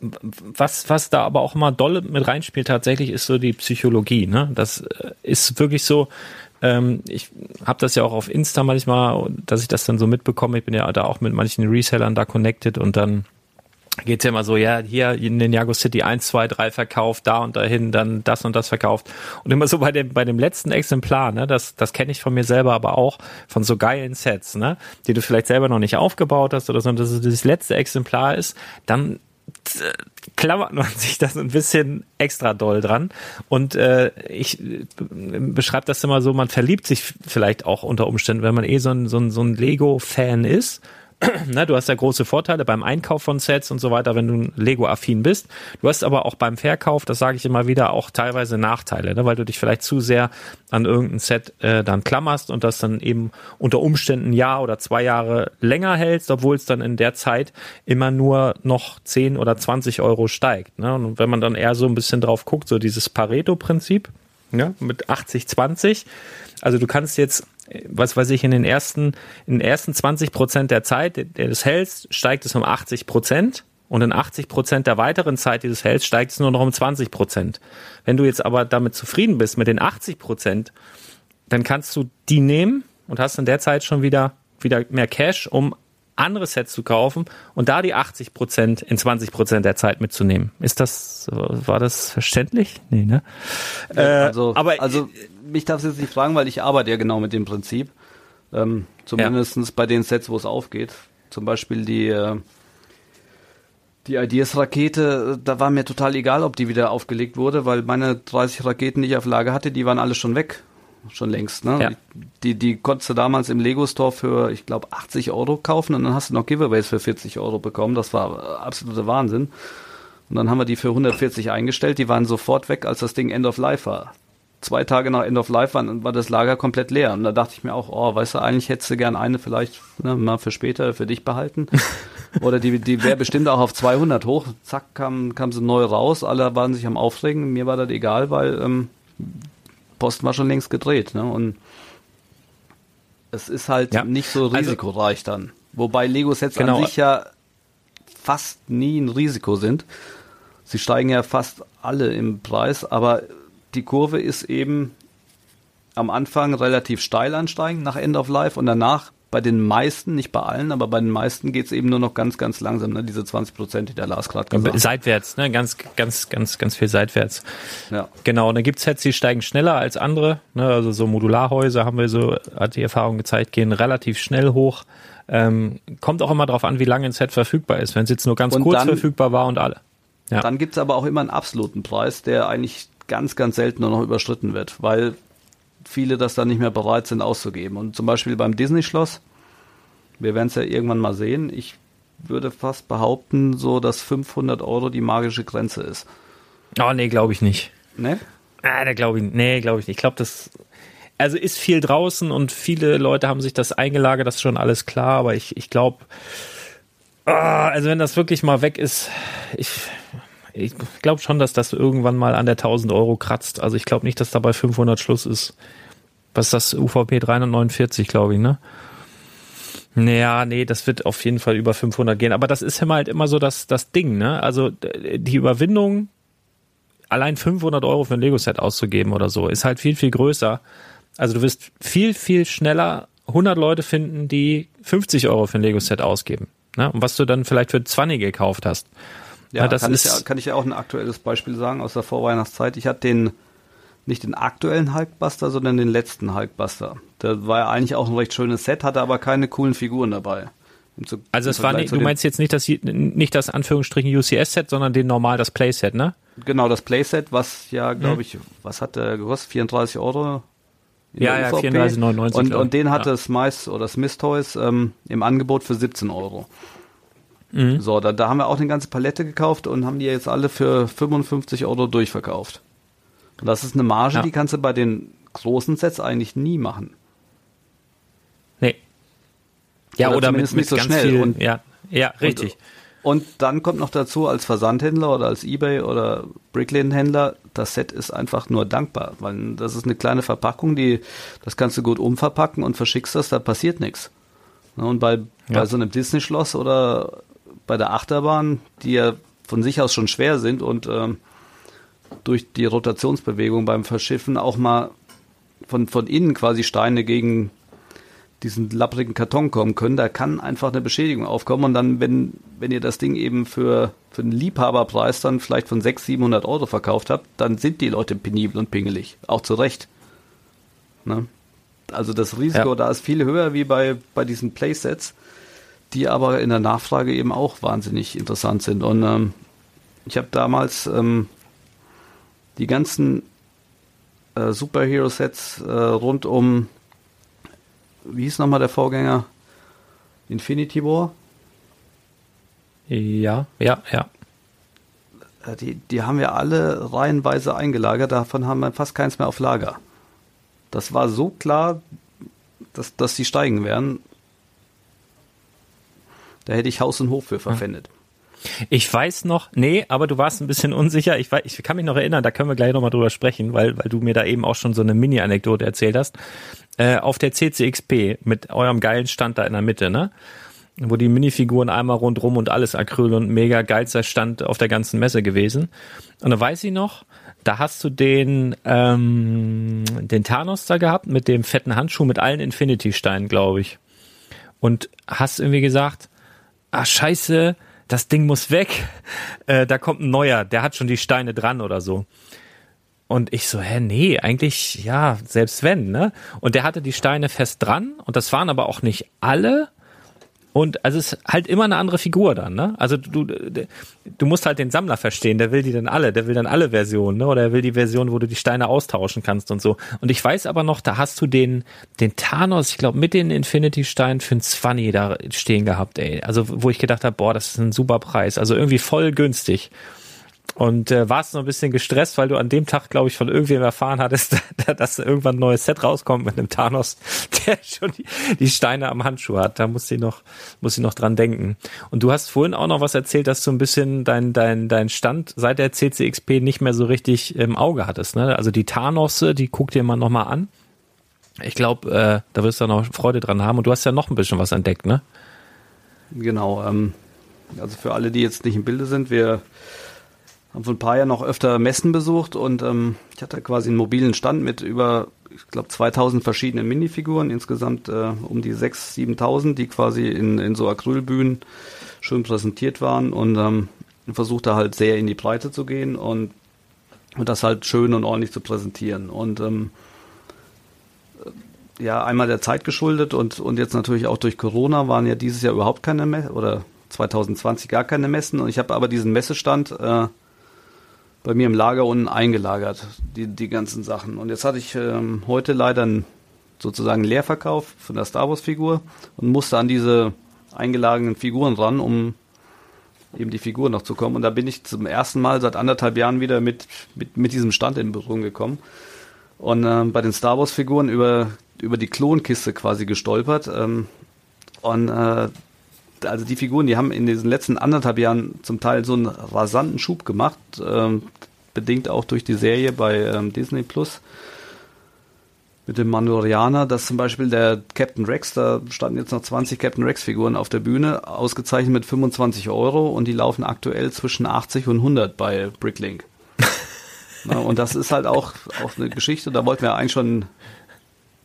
Was, was da aber auch immer dolle mit reinspielt tatsächlich, ist so die Psychologie. Ne? Das äh, ist wirklich so, ähm, ich habe das ja auch auf Insta manchmal, dass ich das dann so mitbekomme. Ich bin ja da auch mit manchen Resellern da connected und dann geht's ja immer so, ja, hier in den Jago City 1, 2, 3 verkauft, da und dahin, dann das und das verkauft. Und immer so bei dem, bei dem letzten Exemplar, ne, das, das kenne ich von mir selber, aber auch von so geilen Sets, ne, die du vielleicht selber noch nicht aufgebaut hast oder so, dass es das letzte Exemplar ist, dann äh, klammert man [LAUGHS] sich das ein bisschen extra doll dran. Und äh, ich äh, beschreibe das immer so, man verliebt sich vielleicht auch unter Umständen, wenn man eh so ein, so ein, so ein Lego-Fan ist. Na, du hast ja große Vorteile beim Einkauf von Sets und so weiter, wenn du Lego-affin bist. Du hast aber auch beim Verkauf, das sage ich immer wieder, auch teilweise Nachteile, ne? weil du dich vielleicht zu sehr an irgendein Set äh, dann klammerst und das dann eben unter Umständen ein Jahr oder zwei Jahre länger hältst, obwohl es dann in der Zeit immer nur noch 10 oder 20 Euro steigt. Ne? Und wenn man dann eher so ein bisschen drauf guckt, so dieses Pareto-Prinzip, ja, mit 80, 20. Also du kannst jetzt, was weiß ich, in den ersten, in den ersten 20 Prozent der Zeit, der der des hältst, steigt es um 80 Prozent. Und in 80 Prozent der weiteren Zeit dieses hältst, steigt es nur noch um 20 Prozent. Wenn du jetzt aber damit zufrieden bist mit den 80 Prozent, dann kannst du die nehmen und hast in der Zeit schon wieder, wieder mehr Cash, um andere Sets zu kaufen und da die 80 Prozent in 20 Prozent der Zeit mitzunehmen. Ist das, war das verständlich? Nee, ne? Äh, also, aber also mich darfst du jetzt nicht fragen, weil ich arbeite ja genau mit dem Prinzip. Ähm, zumindest bei den Sets, wo es aufgeht. Zum Beispiel die, äh, die Ideas-Rakete, da war mir total egal, ob die wieder aufgelegt wurde, weil meine 30 Raketen, die ich auf Lager hatte, die waren alle schon weg. Schon längst, ne? Ja. Die, die konntest du damals im Lego-Store für, ich glaube, 80 Euro kaufen und dann hast du noch Giveaways für 40 Euro bekommen. Das war äh, absoluter Wahnsinn. Und dann haben wir die für 140 eingestellt. Die waren sofort weg, als das Ding End of Life war. Zwei Tage nach End of Life war, war das Lager komplett leer. Und da dachte ich mir auch, oh, weißt du, eigentlich hättest du gern eine vielleicht ne, mal für später für dich behalten. [LAUGHS] Oder die, die wäre bestimmt auch auf 200 hoch. Zack, kam, kam sie neu raus. Alle waren sich am Aufregen. Mir war das egal, weil ähm, Posten war schon längst gedreht. Ne? Und es ist halt Ja. nicht so Also- risikoreich dann. Wobei Lego-Sets Genau. an sich ja fast nie ein Risiko sind. Sie steigen ja fast alle im Preis, aber die Kurve ist eben am Anfang relativ steil ansteigend nach End of Life und danach bei den meisten, nicht bei allen, aber bei den meisten geht es eben nur noch ganz, ganz langsam, ne? diese 20 Prozent, die der Lars gerade gesagt hat. seitwärts, ne? Ganz, ganz, ganz, ganz viel seitwärts. Ja. Genau, und dann gibt's Sets, die steigen schneller als andere. Ne? Also so Modularhäuser haben wir so, hat die Erfahrung gezeigt, gehen relativ schnell hoch. Ähm, kommt auch immer darauf an, wie lange ein Set verfügbar ist. Wenn es jetzt nur ganz Und kurz dann- verfügbar war und alle. Ja. Dann gibt's aber auch immer einen absoluten Preis, der eigentlich ganz, ganz selten nur noch überschritten wird, weil viele das dann nicht mehr bereit sind auszugeben. Und zum Beispiel beim Disney-Schloss, wir werden es ja irgendwann mal sehen, ich würde fast behaupten, so dass 500 Euro die magische Grenze ist. Oh nee, glaube ich nicht. Ne? Ah, da glaube ich, nee, glaube ich nicht. Ich glaube, das, also ist viel draußen und viele Leute haben sich das eingelagert, das ist schon alles klar, aber ich, ich glaube, ah, also wenn das wirklich mal weg ist, ich, ich glaube schon, dass das irgendwann mal an der 1000 Euro kratzt. Also ich glaube nicht, dass da bei 500 Schluss ist. Was ist das? UVP 349, glaube ich, ne? Naja, nee, das wird auf jeden Fall über 500 gehen. Aber das ist immer halt immer so das, das Ding, ne? Also die Überwindung, allein 500 Euro für ein Lego-Set auszugeben oder so, ist halt viel, viel größer. Also du wirst viel, viel schneller 100 Leute finden, die 50 Euro für ein Lego-Set ausgeben. Ne? Und was du dann vielleicht für 20 gekauft hast. Ja, das kann, ist, ich ja, kann ich ja auch ein aktuelles Beispiel sagen aus der Vorweihnachtszeit. Ich hatte den, nicht den aktuellen Hulkbuster, sondern den letzten Hulkbuster. Der war ja eigentlich auch ein recht schönes Set, hatte aber keine coolen Figuren dabei. Zu, also es war nicht, du meinst jetzt nicht das nicht das Anführungsstrichen UCS-Set, sondern den normal das Playset, ne? Genau, das Playset, was ja, glaube mhm. ich, was hat der gekostet? 34 Euro? Ja, ja, 34,99. Und, und den hatte ja. Smice oder Smith Toys ähm, im Angebot für 17 Euro. Mhm. So, da, da haben wir auch eine ganze Palette gekauft und haben die jetzt alle für 55 Euro durchverkauft. Und das ist eine Marge, ja. die kannst du bei den großen Sets eigentlich nie machen. Nee. Ja, oder, oder mit, mit so ganz schnell. Viel, und, ja, ja, richtig. Und, und, dann kommt noch dazu, als Versandhändler oder als Ebay oder Bricklane-Händler, das Set ist einfach nur dankbar, weil das ist eine kleine Verpackung, die, das kannst du gut umverpacken und verschickst das, da passiert nichts. Und bei, ja. bei so einem Disney-Schloss oder bei der Achterbahn, die ja von sich aus schon schwer sind und ähm, durch die Rotationsbewegung beim Verschiffen auch mal von, von innen quasi Steine gegen diesen lapprigen Karton kommen können, da kann einfach eine Beschädigung aufkommen und dann, wenn, wenn ihr das Ding eben für, für einen Liebhaberpreis dann vielleicht von 600, 700 Euro verkauft habt, dann sind die Leute penibel und pingelig. Auch zu Recht. Ne? Also das Risiko ja. da ist viel höher wie bei, bei diesen Playsets die aber in der Nachfrage eben auch wahnsinnig interessant sind. Und ähm, ich habe damals ähm, die ganzen äh, Superhero-Sets äh, rund um, wie hieß nochmal der Vorgänger? Infinity War? Ja, ja, ja. Äh, die, die haben wir alle reihenweise eingelagert, davon haben wir fast keins mehr auf Lager. Das war so klar, dass, dass die steigen werden. Da hätte ich Haus und Hof für verpfändet. Ich weiß noch, nee, aber du warst ein bisschen [LAUGHS] unsicher. Ich, weiß, ich kann mich noch erinnern, da können wir gleich nochmal drüber sprechen, weil, weil du mir da eben auch schon so eine Mini-Anekdote erzählt hast. Äh, auf der CCXP mit eurem geilen Stand da in der Mitte, ne? Wo die Minifiguren einmal rundrum und alles Acryl und mega geilster Stand auf der ganzen Messe gewesen. Und da weiß ich noch, da hast du den, ähm, den Thanos da gehabt mit dem fetten Handschuh mit allen Infinity-Steinen, glaube ich. Und hast irgendwie gesagt, ah scheiße, das Ding muss weg, [LAUGHS] äh, da kommt ein neuer, der hat schon die Steine dran oder so. Und ich so, hä, nee, eigentlich, ja, selbst wenn, ne? Und der hatte die Steine fest dran und das waren aber auch nicht alle, und also es ist halt immer eine andere Figur dann, ne? Also du, du musst halt den Sammler verstehen, der will die dann alle, der will dann alle Versionen, ne? Oder er will die Version, wo du die Steine austauschen kannst und so. Und ich weiß aber noch, da hast du den, den Thanos, ich glaube, mit den Infinity-Steinen für ein 20 da stehen gehabt, ey. Also wo ich gedacht habe, boah, das ist ein super Preis. Also irgendwie voll günstig. Und äh, warst noch ein bisschen gestresst, weil du an dem Tag, glaube ich, von irgendwem erfahren hattest, [LAUGHS] dass irgendwann ein neues Set rauskommt mit einem Thanos, [LAUGHS] der schon die, die Steine am Handschuh hat. Da muss ich noch, muss ich noch dran denken. Und du hast vorhin auch noch was erzählt, dass du ein bisschen dein, dein, dein Stand seit der CCXP nicht mehr so richtig im Auge hattest. Ne? Also die Thanos, die guck dir mal nochmal an. Ich glaube, äh, da wirst du noch Freude dran haben. Und du hast ja noch ein bisschen was entdeckt, ne? Genau. Ähm, also für alle, die jetzt nicht im Bilde sind, wir haben vor ein paar Jahren noch öfter Messen besucht und ähm, ich hatte quasi einen mobilen Stand mit über, ich glaube, 2000 verschiedenen Minifiguren, insgesamt äh, um die 6.000, 7.000, die quasi in, in so Acrylbühnen schön präsentiert waren und ähm, versuchte halt sehr in die Breite zu gehen und, und das halt schön und ordentlich zu präsentieren. Und ähm, ja, einmal der Zeit geschuldet und, und jetzt natürlich auch durch Corona waren ja dieses Jahr überhaupt keine Messen oder 2020 gar keine Messen und ich habe aber diesen Messestand äh, bei mir im Lager unten eingelagert, die, die ganzen Sachen. Und jetzt hatte ich ähm, heute leider einen sozusagen Leerverkauf von der Star Wars Figur und musste an diese eingelagerten Figuren ran, um eben die Figur noch zu kommen. Und da bin ich zum ersten Mal seit anderthalb Jahren wieder mit, mit, mit diesem Stand in Berührung gekommen. Und äh, bei den Star Wars-Figuren über, über die Klonkiste quasi gestolpert. Ähm, und äh, also die Figuren, die haben in diesen letzten anderthalb Jahren zum Teil so einen rasanten Schub gemacht, ähm, bedingt auch durch die Serie bei ähm, Disney Plus mit dem Mandalorianer, dass zum Beispiel der Captain Rex, da standen jetzt noch 20 Captain Rex-Figuren auf der Bühne, ausgezeichnet mit 25 Euro und die laufen aktuell zwischen 80 und 100 bei Bricklink. [LAUGHS] Na, und das ist halt auch, auch eine Geschichte, da wollten wir eigentlich schon,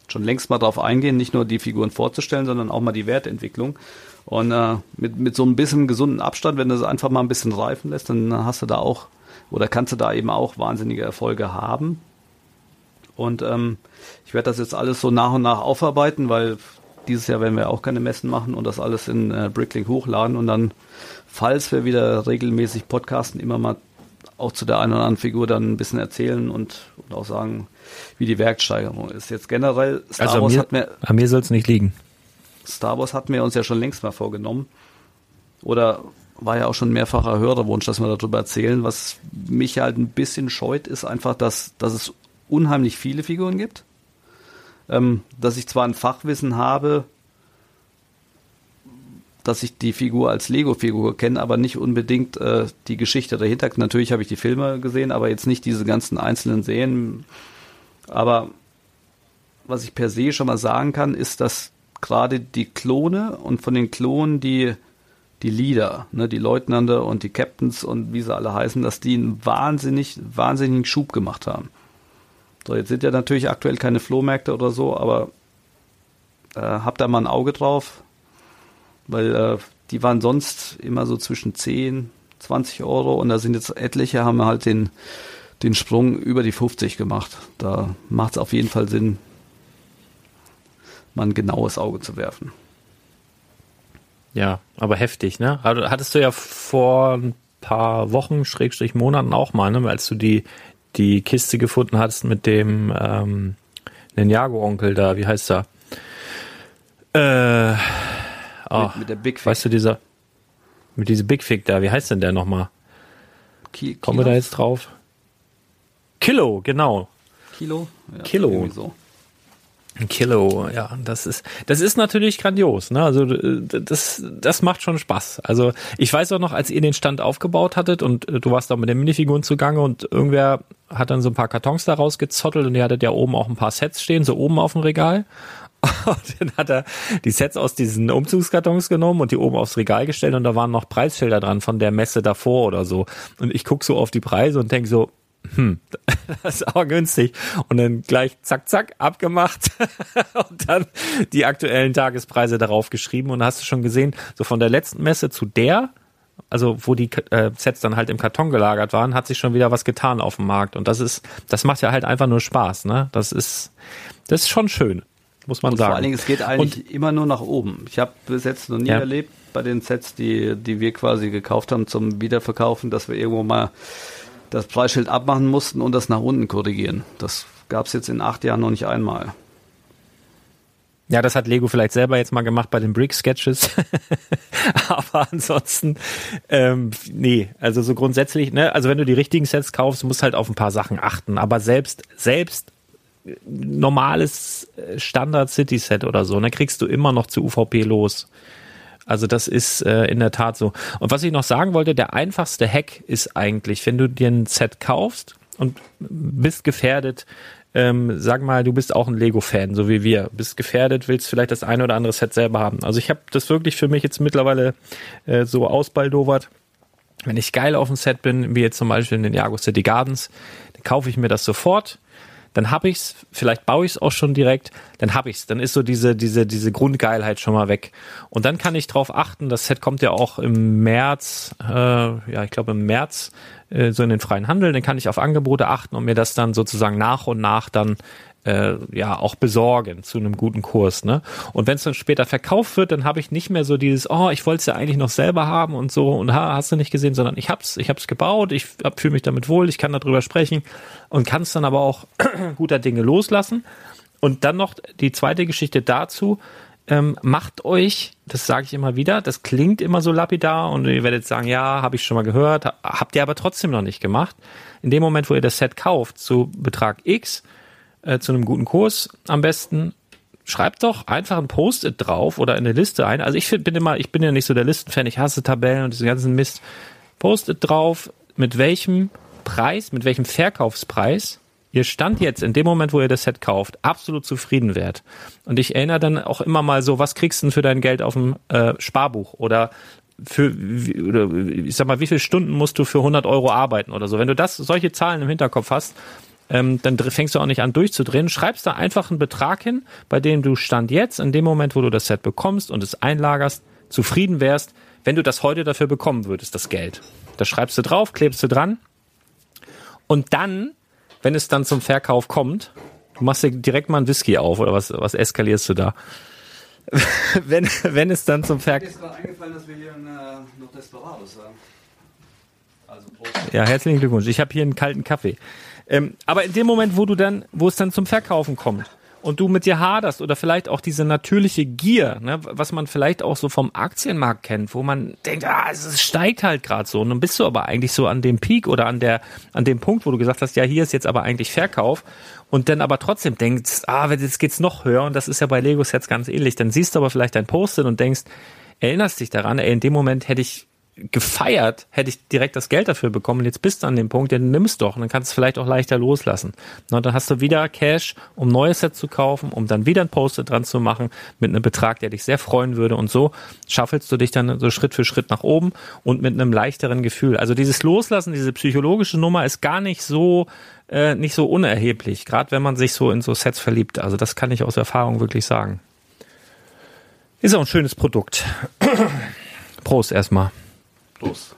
schon längst mal drauf eingehen, nicht nur die Figuren vorzustellen, sondern auch mal die Wertentwicklung. Und äh, mit, mit so ein bisschen gesunden Abstand, wenn du es einfach mal ein bisschen reifen lässt, dann hast du da auch, oder kannst du da eben auch wahnsinnige Erfolge haben. Und ähm, ich werde das jetzt alles so nach und nach aufarbeiten, weil dieses Jahr werden wir auch keine Messen machen und das alles in äh, Bricklink hochladen und dann, falls wir wieder regelmäßig podcasten, immer mal auch zu der einen oder anderen Figur dann ein bisschen erzählen und, und auch sagen, wie die Werksteigerung ist. Jetzt generell, Star also Wars mir, hat mir. An mir soll es nicht liegen. Star Wars hatten wir uns ja schon längst mal vorgenommen. Oder war ja auch schon mehrfacher Hörerwunsch, dass wir darüber erzählen. Was mich halt ein bisschen scheut, ist einfach, dass, dass es unheimlich viele Figuren gibt. Ähm, dass ich zwar ein Fachwissen habe, dass ich die Figur als Lego-Figur kenne, aber nicht unbedingt äh, die Geschichte dahinter. Natürlich habe ich die Filme gesehen, aber jetzt nicht diese ganzen einzelnen Serien. Aber was ich per se schon mal sagen kann, ist, dass gerade die Klone und von den Klonen die die Leader, ne, die Leutnante und die Captains und wie sie alle heißen, dass die einen wahnsinnig, wahnsinnigen Schub gemacht haben. So, jetzt sind ja natürlich aktuell keine Flohmärkte oder so, aber äh, habt da mal ein Auge drauf, weil äh, die waren sonst immer so zwischen 10, 20 Euro und da sind jetzt etliche, haben halt den, den Sprung über die 50 gemacht. Da macht es auf jeden Fall Sinn, mal ein genaues Auge zu werfen. Ja, aber heftig, ne? Also, hattest du ja vor ein paar Wochen, Schrägstrich Monaten auch mal, ne? Als du die, die Kiste gefunden hast mit dem ähm, Ninjago-Onkel da, wie heißt er? Äh, oh, mit, mit, der Big Fig. Weißt du, dieser, mit diesem Big Fig da, wie heißt denn der nochmal? Kommen wir da jetzt drauf? Kilo, genau. Kilo? Ja, Kilo. So. Kilo, ja, das ist, das ist natürlich grandios, ne? Also das, das macht schon Spaß. Also ich weiß auch noch, als ihr den Stand aufgebaut hattet und äh, du warst da mit den Minifiguren zugange und irgendwer hat dann so ein paar Kartons da rausgezottelt und ihr hattet ja oben auch ein paar Sets stehen, so oben auf dem Regal. [LAUGHS] Und dann hat er die Sets aus diesen Umzugskartons genommen und die oben aufs Regal gestellt und da waren noch Preisschilder dran von der Messe davor oder so. Und ich guck so auf die Preise und denk so, hm, [LAUGHS] das ist aber günstig. Und dann gleich zack, zack, abgemacht [LAUGHS] und dann die aktuellen Tagespreise darauf geschrieben. Und hast du schon gesehen, so von der letzten Messe zu der, also wo die äh, Sets dann halt im Karton gelagert waren, hat sich schon wieder was getan auf dem Markt. Und das ist, das macht ja halt einfach nur Spaß, ne? Das ist, das ist schon schön, muss man und sagen. Vor allen Dingen, es geht eigentlich und, immer nur nach oben. Ich habe bis jetzt noch nie ja. erlebt bei den Sets, die, die wir quasi gekauft haben zum Wiederverkaufen, dass wir irgendwo mal das Preisschild abmachen mussten und das nach unten korrigieren. Das gab es jetzt in acht Jahren noch nicht einmal. Ja, das hat Lego vielleicht selber jetzt mal gemacht bei den Brick-Sketches. [LAUGHS] Aber ansonsten, ähm, nee, also so grundsätzlich, ne, also wenn du die richtigen Sets kaufst, musst halt auf ein paar Sachen achten. Aber selbst, selbst normales äh, Standard-City-Set oder so, ne, kriegst du immer noch zu UVP los. Also das ist äh, in der Tat so. Und was ich noch sagen wollte, der einfachste Hack ist eigentlich, wenn du dir ein Set kaufst und bist gefährdet, ähm, sag mal, du bist auch ein Lego-Fan, so wie wir, bist gefährdet, willst vielleicht das eine oder andere Set selber haben. Also ich habe das wirklich für mich jetzt mittlerweile äh, so ausbaldowert. Wenn ich geil auf dem Set bin, wie jetzt zum Beispiel in den Jago City Gardens, dann kaufe ich mir das sofort dann habe ich's, vielleicht baue ich es auch schon direkt, dann habe ich's. Dann ist so diese diese diese Grundgeilheit schon mal weg. Und dann kann ich drauf achten. Das Set kommt ja auch im März, äh, ja ich glaube im März äh, so in den freien Handel. Dann kann ich auf Angebote achten und mir das dann sozusagen nach und nach dann äh, ja auch besorgen zu einem guten Kurs. Ne? Und wenn es dann später verkauft wird, dann habe ich nicht mehr so dieses, oh, ich wollte es ja eigentlich noch selber haben und so und ha, hast du nicht gesehen, sondern ich hab's, ich hab's gebaut, ich fühle mich damit wohl, ich kann darüber sprechen und kann es dann aber auch [CLEARS THROAT] guter Dinge loslassen. Und dann noch die zweite Geschichte dazu. ähm, macht euch, das sage ich immer wieder, das klingt immer so lapidar und ihr werdet sagen, ja, habe ich schon mal gehört, habt ihr aber trotzdem noch nicht gemacht. In dem Moment, wo ihr das Set kauft, zu Betrag X, äh, zu einem guten Kurs am besten, schreibt doch einfach ein Post-it drauf oder in eine Liste ein. Also ich bin immer, ich bin ja nicht so der Listenfan, ich hasse Tabellen und diesen ganzen Mist. Post-it drauf, mit welchem Preis, mit welchem Verkaufspreis ihr Stand jetzt in dem Moment, wo ihr das Set kauft, absolut zufrieden wärt. Und ich erinnere dann auch immer mal so, was kriegst du denn für dein Geld auf dem äh, Sparbuch oder für, oder ich sag mal, wie viele Stunden musst du für 100 Euro arbeiten oder so. Wenn du das, solche Zahlen im Hinterkopf hast, ähm, dann fängst du auch nicht an durchzudrehen. Schreibst da einfach einen Betrag hin, bei dem du Stand jetzt, in dem Moment, wo du das Set bekommst und es einlagerst, zufrieden wärst, wenn du das heute dafür bekommen würdest, das Geld. Da schreibst du drauf, klebst du dran. Und dann, wenn es dann zum Verkauf kommt, du machst dir direkt mal einen Whisky auf oder was, was eskalierst du da? [LAUGHS] wenn, wenn es dann zum Verkauf. Mir ist gerade eingefallen, dass wir hier eine, noch Desperados haben. Also Ja, herzlichen Glückwunsch. Ich habe hier einen kalten Kaffee. Ähm, aber in dem Moment, wo du dann, wo es dann zum Verkaufen kommt und du mit dir haderst oder vielleicht auch diese natürliche Gier, ne, was man vielleicht auch so vom Aktienmarkt kennt, wo man denkt, ah, es steigt halt gerade so. Und dann bist du aber eigentlich so an dem Peak oder an der an dem Punkt, wo du gesagt hast, ja, hier ist jetzt aber eigentlich Verkauf. Und dann aber trotzdem denkst, ah, jetzt geht's noch höher und das ist ja bei Lego Sets ganz ähnlich, dann siehst du aber vielleicht dein Post und denkst, erinnerst dich daran, ey, in dem Moment hätte ich gefeiert, hätte ich direkt das Geld dafür bekommen. Jetzt bist du an dem Punkt, dann nimmst doch und dann kannst du es vielleicht auch leichter loslassen. Und dann hast du wieder Cash, um neues Set zu kaufen, um dann wieder ein Poster dran zu machen mit einem Betrag, der dich sehr freuen würde. Und so schaffelst du dich dann so Schritt für Schritt nach oben und mit einem leichteren Gefühl. Also dieses Loslassen, diese psychologische Nummer ist gar nicht so äh, nicht so unerheblich, gerade wenn man sich so in so Sets verliebt. Also das kann ich aus Erfahrung wirklich sagen. Ist auch ein schönes Produkt. [CLEARS THROAT] Prost erstmal los.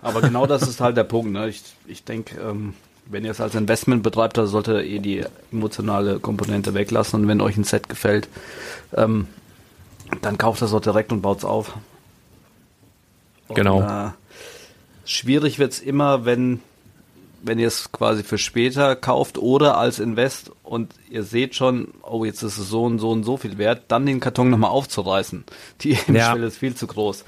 Aber genau das ist halt der Punkt. Ne? Ich, ich denke, ähm, wenn ihr es als Investment betreibt, da sollte ihr die emotionale Komponente weglassen. Und wenn euch ein Set gefällt, ähm, dann kauft das auch direkt und baut es auf. Und, genau. Äh, schwierig wird es immer, wenn, wenn ihr es quasi für später kauft oder als Invest und ihr seht schon, oh, jetzt ist es so und so und so viel wert, dann den Karton nochmal aufzureißen. Die Hemmschwelle ja. ist viel zu groß.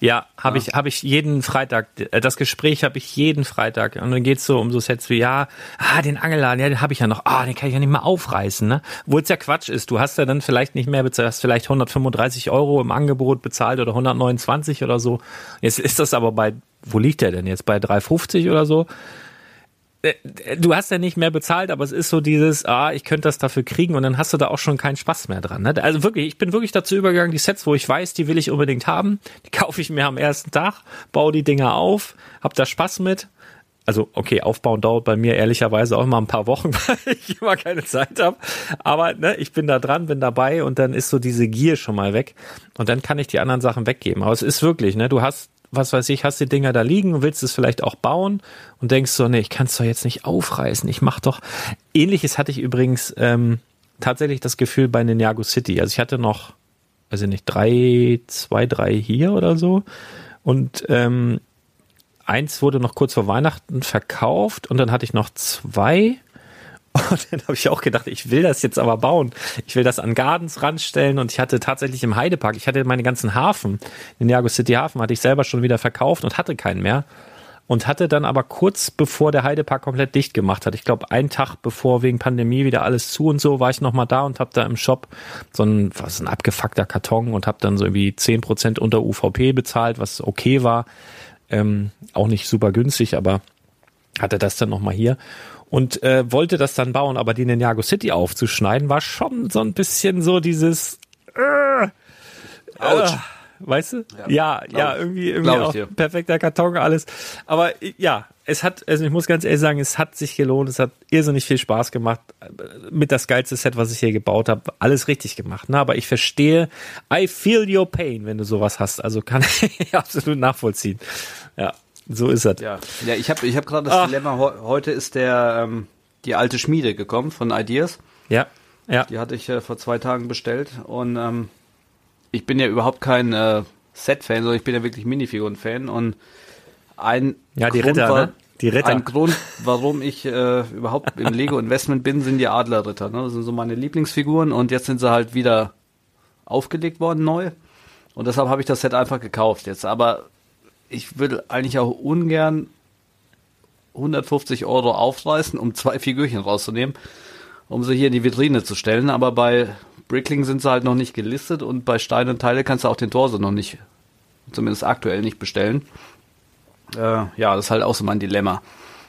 Ja, habe ja. ich habe ich jeden Freitag äh, das Gespräch habe ich jeden Freitag und dann geht's so um so Sets wie ja, ah, den Angelladen, ja, den habe ich ja noch. Ah, den kann ich ja nicht mal aufreißen, ne? Wo es ja Quatsch ist, du hast ja dann vielleicht nicht mehr bezahlt, hast vielleicht 135 Euro im Angebot bezahlt oder 129 oder so. Jetzt ist das aber bei wo liegt der denn jetzt bei 350 oder so? Äh, du hast ja nicht mehr bezahlt, aber es ist so dieses, ah, ich könnte das dafür kriegen und dann hast du da auch schon keinen Spaß mehr dran. Ne? Also wirklich, ich bin wirklich dazu übergegangen, die Sets, wo ich weiß, die will ich unbedingt haben, die [LAUGHS] kaufe ich mir am ersten Tag, baue die Dinger auf, hab da Spaß mit. Also okay, aufbauen dauert bei mir ehrlicherweise auch immer ein paar Wochen, [LAUGHS] weil ich immer keine Zeit habe. Aber ne, ich bin da dran, bin dabei und dann ist so diese Gier schon mal weg und dann kann ich die anderen Sachen weggeben. Aber es ist wirklich, ne, du hast was weiß ich, hast die Dinger da liegen und willst es vielleicht auch bauen und denkst so, nee, ich kann es doch jetzt nicht aufreißen. Ich mach doch. Ähnliches hatte ich übrigens ähm, tatsächlich das Gefühl bei Ninjago City. Also ich hatte noch, weiß ich nicht, drei, zwei, drei hier oder so. Und ähm, eins wurde noch kurz vor Weihnachten verkauft und dann hatte ich noch zwei [LAUGHS] und dann habe ich auch gedacht, ich will das jetzt aber bauen. Ich will das an Gardens ranstellen und ich hatte tatsächlich im Heidepark, ich hatte meine ganzen Hafen, den Jago City Hafen hatte ich selber schon wieder verkauft und hatte keinen mehr. Und hatte dann aber kurz bevor der Heidepark komplett dicht gemacht hat, ich glaube einen Tag bevor wegen Pandemie wieder alles zu und so, war ich nochmal da und habe da im Shop so ein, was ein abgefuckter Karton und habe dann so irgendwie zehn Prozent unter UVP bezahlt, was okay war. Ähm, auch nicht super günstig, aber hatte das dann nochmal hier. Und äh, wollte das dann bauen, aber die Ninjago City aufzuschneiden, war schon so ein bisschen so dieses äh, äh, weißt du? Ja, ja, ja irgendwie, irgendwie auch perfekter Karton, alles. Aber ja, es hat, also ich muss ganz ehrlich sagen, es hat sich gelohnt, es hat irrsinnig viel Spaß gemacht. Mit das geilste Set, was ich hier gebaut habe, alles richtig gemacht. Ne? Aber ich verstehe, I feel your pain, wenn du sowas hast. Also kann [LAUGHS] ich absolut nachvollziehen. Ja. So ist es. Ja, ja ich habe ich hab gerade das Ach. Dilemma, heute ist der ähm, die alte Schmiede gekommen von Ideas. Ja, ja. Die hatte ich äh, vor zwei Tagen bestellt und ähm, ich bin ja überhaupt kein äh, Set-Fan, sondern ich bin ja wirklich Minifiguren-Fan und ein ja, die Grund Ritter, war, ne? Die Ritter. Ein Grund, warum ich äh, überhaupt im Lego-Investment bin, sind die Adlerritter. Ne? Das sind so meine Lieblingsfiguren und jetzt sind sie halt wieder aufgelegt worden neu. Und deshalb habe ich das Set einfach gekauft jetzt. Aber ich will eigentlich auch ungern 150 Euro aufreißen, um zwei Figürchen rauszunehmen, um sie hier in die Vitrine zu stellen. Aber bei Brickling sind sie halt noch nicht gelistet und bei Stein und Teile kannst du auch den Torso noch nicht, zumindest aktuell nicht bestellen. Äh, ja, das ist halt auch so mein Dilemma,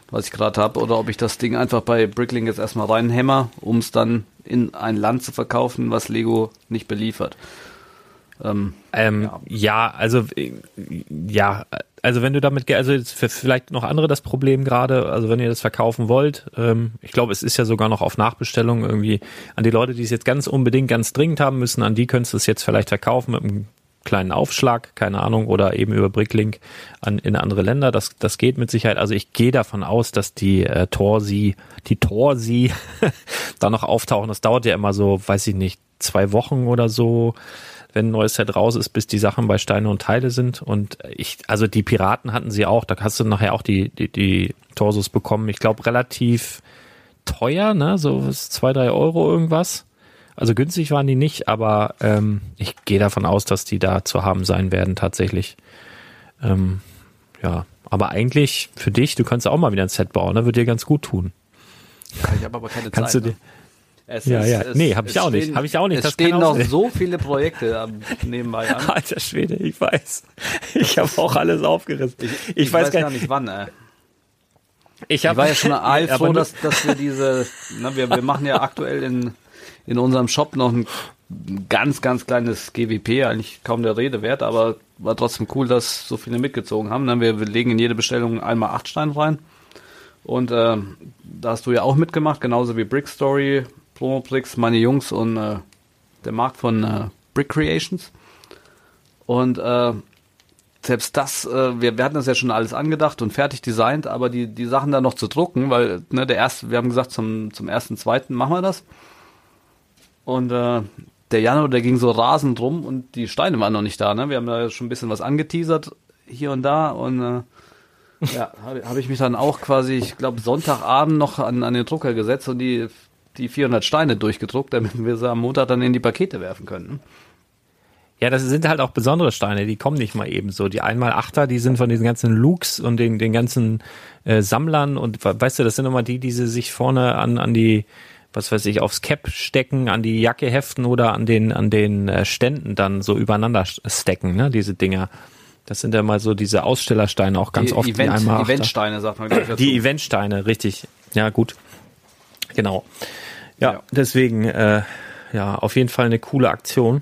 was ich gerade habe. Oder ob ich das Ding einfach bei Brickling jetzt erstmal reinhämmer, um es dann in ein Land zu verkaufen, was Lego nicht beliefert. Ähm, ähm, ja. ja. also äh, ja, also wenn du damit, also für vielleicht noch andere das Problem gerade, also wenn ihr das verkaufen wollt, ähm, ich glaube, es ist ja sogar noch auf Nachbestellung irgendwie an die Leute, die es jetzt ganz unbedingt, ganz dringend haben müssen, an die könntest du es jetzt vielleicht verkaufen mit einem kleinen Aufschlag, keine Ahnung, oder eben über Bricklink an, in andere Länder. Das, das geht mit Sicherheit. Also ich gehe davon aus, dass die äh, Torsi, die Torsi [LAUGHS] da noch auftauchen. Das dauert ja immer so, weiß ich nicht, zwei Wochen oder so wenn ein neues Set raus ist, bis die Sachen bei Steine und Teile sind. Und ich, also die Piraten hatten sie auch, da hast du nachher auch die, die, die Torsos bekommen. Ich glaube, relativ teuer, ne? So zwei, drei Euro irgendwas. Also günstig waren die nicht, aber ähm, ich gehe davon aus, dass die da zu haben sein werden tatsächlich. Ähm, ja, aber eigentlich für dich, du kannst auch mal wieder ein Set bauen, ne? Würde dir ganz gut tun. Ja, ich habe aber keine kannst Zeit. Du dir, ne? Es ja, ist, ja. Es, nee, habe ich auch stehen, nicht. Habe ich auch nicht. Es das stehen noch so viele Projekte nebenbei an. [LAUGHS] Alter Schwede, ich weiß. Ich habe auch alles aufgerissen. Ich, ich, ich weiß, weiß, gar nicht wann. Ey. Ich, hab, ich war ja schon [LAUGHS] all froh, dass, dass wir diese, na, wir, wir machen ja aktuell in, in unserem Shop noch ein ganz, ganz kleines GWP, eigentlich kaum der Rede wert, aber war trotzdem cool, dass so viele mitgezogen haben. Wir, wir legen in jede Bestellung einmal acht Steine rein. Und äh, da hast du ja auch mitgemacht, genauso wie Brick Story, Promobricks, meine Jungs und äh, der Markt von äh, Brick Creations. Und äh, selbst das, äh, wir, wir hatten das ja schon alles angedacht und fertig designt, aber die, die Sachen da noch zu drucken, weil ne, der erste, wir haben gesagt, zum, zum ersten, zweiten machen wir das. Und äh, der Januar, der ging so rasend rum und die Steine waren noch nicht da. Ne? Wir haben da schon ein bisschen was angeteasert hier und da und äh, ja, [LAUGHS] habe hab ich mich dann auch quasi, ich glaube, Sonntagabend noch an, an den Drucker gesetzt und die die 400 Steine durchgedruckt, damit wir sie am Montag dann in die Pakete werfen können. Ja, das sind halt auch besondere Steine, die kommen nicht mal eben so. Die einmal Achter, die sind von diesen ganzen Looks und den, den ganzen äh, Sammlern und weißt du, das sind immer die, die sie sich vorne an, an die, was weiß ich, aufs Cap stecken, an die Jacke heften oder an den, an den äh, Ständen dann so übereinander stecken, ne, diese Dinger. Das sind ja mal so diese Ausstellersteine auch ganz die oft. Event, die einmal Eventsteine, sagt man dazu. Die Eventsteine, richtig. Ja, gut. Genau. Ja, ja. deswegen, äh, ja, auf jeden Fall eine coole Aktion.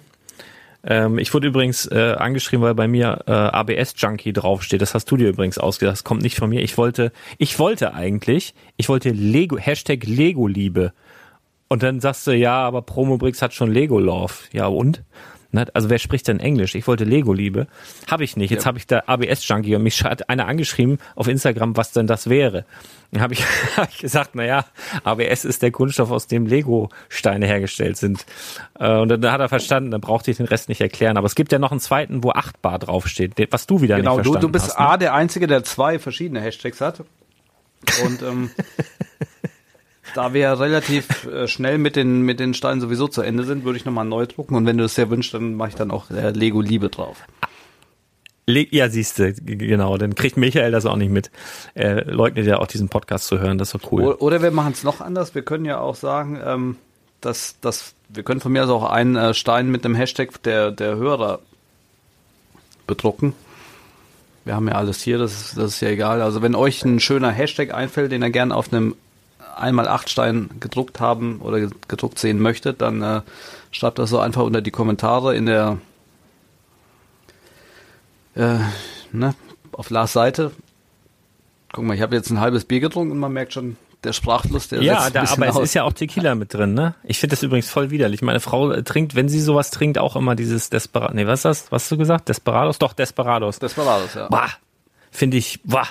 Ähm, ich wurde übrigens äh, angeschrieben, weil bei mir äh, ABS Junkie draufsteht. Das hast du dir übrigens ausgedacht. Das kommt nicht von mir. Ich wollte, ich wollte eigentlich, ich wollte Lego, Hashtag Lego Liebe. Und dann sagst du, ja, aber Promobrix hat schon Lego Love. Ja, und? Ne? Also wer spricht denn Englisch? Ich wollte Lego-Liebe. Habe ich nicht. Jetzt ja. habe ich da ABS-Junkie und mich hat einer angeschrieben auf Instagram, was denn das wäre. Dann habe ich, [LAUGHS] hab ich gesagt, naja, ABS ist der Kunststoff, aus dem Lego-Steine hergestellt sind. Äh, und dann hat er verstanden, dann brauchte ich den Rest nicht erklären. Aber es gibt ja noch einen zweiten, wo 8 Bar draufsteht, was du wieder genau, nicht verstanden hast. Genau, du, du bist hast, ne? A, der Einzige, der zwei verschiedene Hashtags hat. Und ähm, [LAUGHS] da wir relativ äh, schnell mit den, mit den Steinen sowieso zu Ende sind, würde ich nochmal neu drucken und wenn du es sehr wünschst, dann mache ich dann auch äh, Lego Liebe drauf. Ja, siehst du, genau, dann kriegt Michael das auch nicht mit. Er leugnet ja auch diesen Podcast zu hören, das ist doch cool. Oder wir machen es noch anders, wir können ja auch sagen, ähm, dass, dass wir können von mir aus auch einen äh, Stein mit dem Hashtag der, der Hörer bedrucken. Wir haben ja alles hier, das ist, das ist ja egal. Also wenn euch ein schöner Hashtag einfällt, den ihr gerne auf einem einmal acht Stein gedruckt haben oder gedruckt sehen möchtet, dann äh, schreibt das so einfach unter die Kommentare in der äh, ne, auf Lars Seite. Guck mal, ich habe jetzt ein halbes Bier getrunken und man merkt schon, der Sprachfluss, der Ja, da, aber aus. es ist ja auch Tequila mit drin, ne? Ich finde das übrigens voll widerlich. Meine Frau äh, trinkt, wenn sie sowas trinkt, auch immer dieses Desperados. Nee, was ist das? Was hast du gesagt? Desperados? Doch, Desperados. Desperados, ja. Bah, finde ich, bah,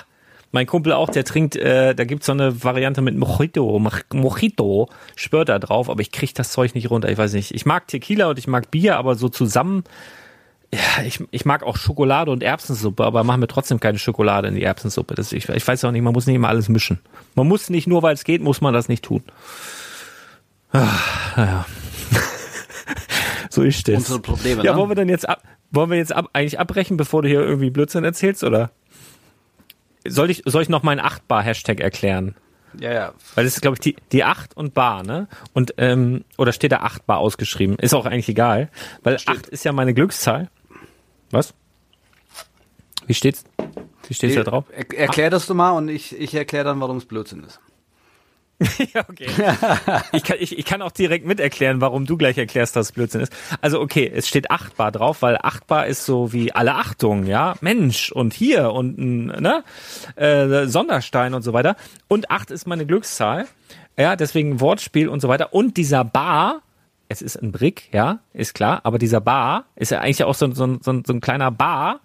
mein Kumpel auch, der trinkt, äh, da gibt's so eine Variante mit Mojito, Mojito, spürt da drauf, aber ich krieg das Zeug nicht runter. Ich weiß nicht. Ich mag Tequila und ich mag Bier, aber so zusammen, ja, ich, ich mag auch Schokolade und Erbsensuppe, aber machen wir trotzdem keine Schokolade in die Erbsensuppe. Das, ich, ich weiß auch nicht, man muss nicht immer alles mischen. Man muss nicht, nur weil es geht, muss man das nicht tun. Ah, naja. [LAUGHS] So ist das. Unsere Probleme, Ja, ne? wollen wir denn jetzt ab, wollen wir jetzt ab, eigentlich abbrechen, bevor du hier irgendwie Blödsinn erzählst, oder? Soll ich, soll ich noch meinen 8-Bar-Hashtag erklären? Ja, ja. Weil das ist, glaube ich, die, die 8 und Bar, ne? Und, ähm, oder steht da 8 Bar ausgeschrieben? Ist auch eigentlich egal. Weil 8 ist ja meine Glückszahl. Was? Wie steht's? Wie steht's da drauf? Er, erklär das du mal und ich, ich erkläre dann, warum es Blödsinn ist. [LAUGHS] Ja, okay. ich, kann, ich, ich kann auch direkt mit erklären, warum du gleich erklärst, dass es Blödsinn ist. Also okay, es steht achtbar drauf, weil achtbar ist so wie alle Achtung, ja, Mensch und hier und ein ne, äh, Sonderstein und so weiter. Und acht ist meine Glückszahl, ja, deswegen Wortspiel und so weiter. Und dieser Bar, es ist ein Brick, ja, ist klar, aber dieser Bar ist ja eigentlich auch so, so, so, so ein kleiner Bar,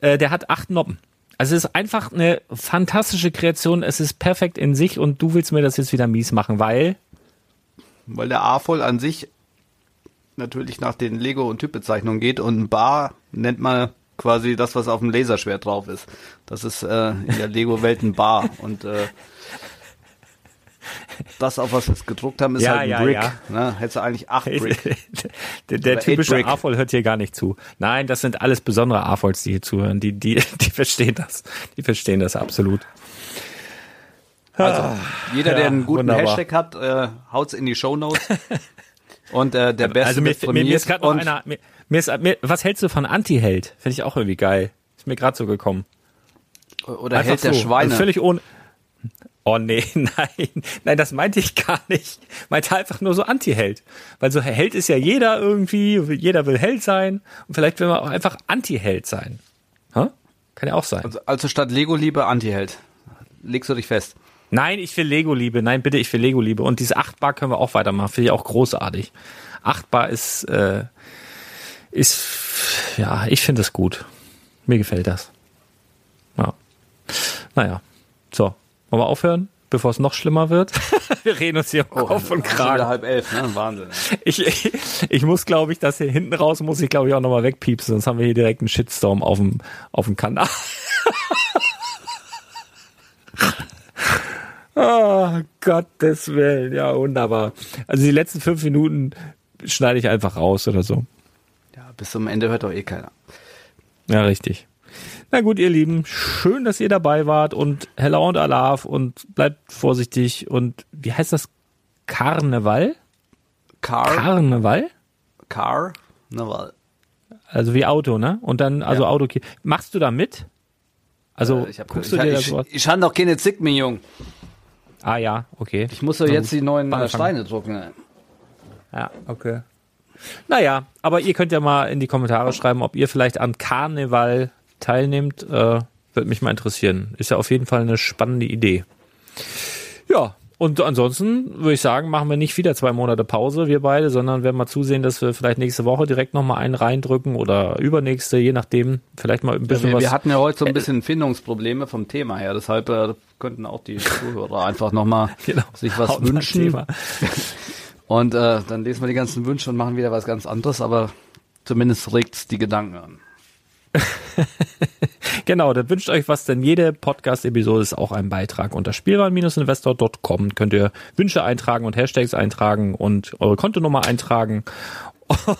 äh, der hat acht Noppen. Also es ist einfach eine fantastische Kreation, es ist perfekt in sich und du willst mir das jetzt wieder mies machen, weil Weil der A-Voll an sich natürlich nach den Lego- und Typbezeichnungen geht und ein Bar nennt man quasi das, was auf dem Laserschwert drauf ist. Das ist äh, in der Lego-Welt ein Bar und äh, das, auf was wir es gedruckt haben, ist Ja, halt ein ja, Brick. ja. Ne? Hättest du eigentlich acht [LAUGHS] Brick. der, der typische. AFOL hört hier gar nicht zu. Nein, das sind alles besondere AFOLs, die hier zuhören. Die, die, [LAUGHS] die verstehen das. Die verstehen das absolut. Also, jeder, der Ja, einen guten wunderbar. Hashtag hat, äh, haut's in die Shownotes. [LAUGHS] Und äh, der Beste Also mir, wird mir, mir ist gerade noch einer. Mir, mir ist, mir, was hältst du von Anti-Held? Finde ich auch irgendwie geil. Ist mir gerade so gekommen. oder Einfach hält der so. Schweine. Also völlig ohne. Oh nee, [LAUGHS] nein, nein, das meinte ich gar nicht. Meinte einfach nur so Anti-Held. Weil so Held ist ja jeder irgendwie, jeder will Held sein und vielleicht will man auch einfach Anti-Held sein. Hä? Kann ja auch sein. also, also statt Lego-Liebe Anti-Held. Legst du dich fest. Nein, ich will Lego-Liebe. Nein, bitte, ich will Lego-Liebe. Und diese 8 Bar können wir auch weitermachen. Finde ich auch großartig. 8 Bar ist, äh, ist, ja, ich finde es gut. Mir gefällt das. Ja. Naja. So. Wollen wir aufhören, bevor es noch schlimmer wird? [LAUGHS] wir reden uns hier um Kopf und Kragen. halb elf, ne? Wahnsinn. Ich, ich, ich muss, glaube ich, das hier hinten raus muss ich, glaube ich, auch nochmal wegpiepsen, sonst haben wir hier direkt einen Shitstorm auf dem, auf dem Kanal. oh, [LAUGHS] Gottes Willen, ja, wunderbar. Also die letzten fünf Minuten schneide ich einfach raus oder so. Ja, bis zum Ende hört doch eh keiner. Ja, richtig. Na gut, ihr Lieben, schön, dass ihr dabei wart und Hella und Alaf und bleibt vorsichtig und wie heißt das? Karneval? Car, Karneval? Car, ne, weil, Also wie Auto, ne? Und dann, also Ja. Auto. Machst du da mit? Also äh, ich hab, guckst ich, du dir das ich, so ich, habe doch keine Zick, mein Jung. Ah ja, okay. Ich muss doch jetzt die neuen Mal äh. Steine drucken. ey. Ja, okay. Naja, aber ihr könnt ja mal in die Kommentare schreiben, ob ihr vielleicht an Karneval teilnehmt. Äh, Würde mich mal interessieren. Ist ja auf jeden Fall eine spannende Idee. Ja, und ansonsten würde ich sagen, machen wir nicht wieder zwei Monate Pause, wir beide, sondern werden mal zusehen, dass wir vielleicht nächste Woche direkt nochmal einen reindrücken oder übernächste, je nachdem. Vielleicht mal ein bisschen Wir, was. wir hatten ja heute so ein bisschen Findungsprobleme vom Thema her, deshalb äh, könnten auch die Zuhörer einfach nochmal [LAUGHS] Genau. sich was wünschen. [LAUGHS] Und äh, dann lesen wir die ganzen Wünsche und machen wieder was ganz anderes, aber zumindest regt's die Gedanken an. [LAUGHS] Genau, dann wünscht euch was, denn jede Podcast-Episode ist auch ein Beitrag. Unter spielwaren-investor.com könnt ihr Wünsche eintragen und Hashtags eintragen und eure Kontonummer eintragen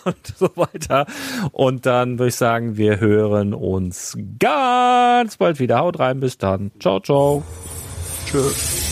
und [LAUGHS] so weiter. Und dann würde ich sagen, wir hören uns ganz bald wieder. Haut rein, bis dann. Ciao, ciao. Tschüss.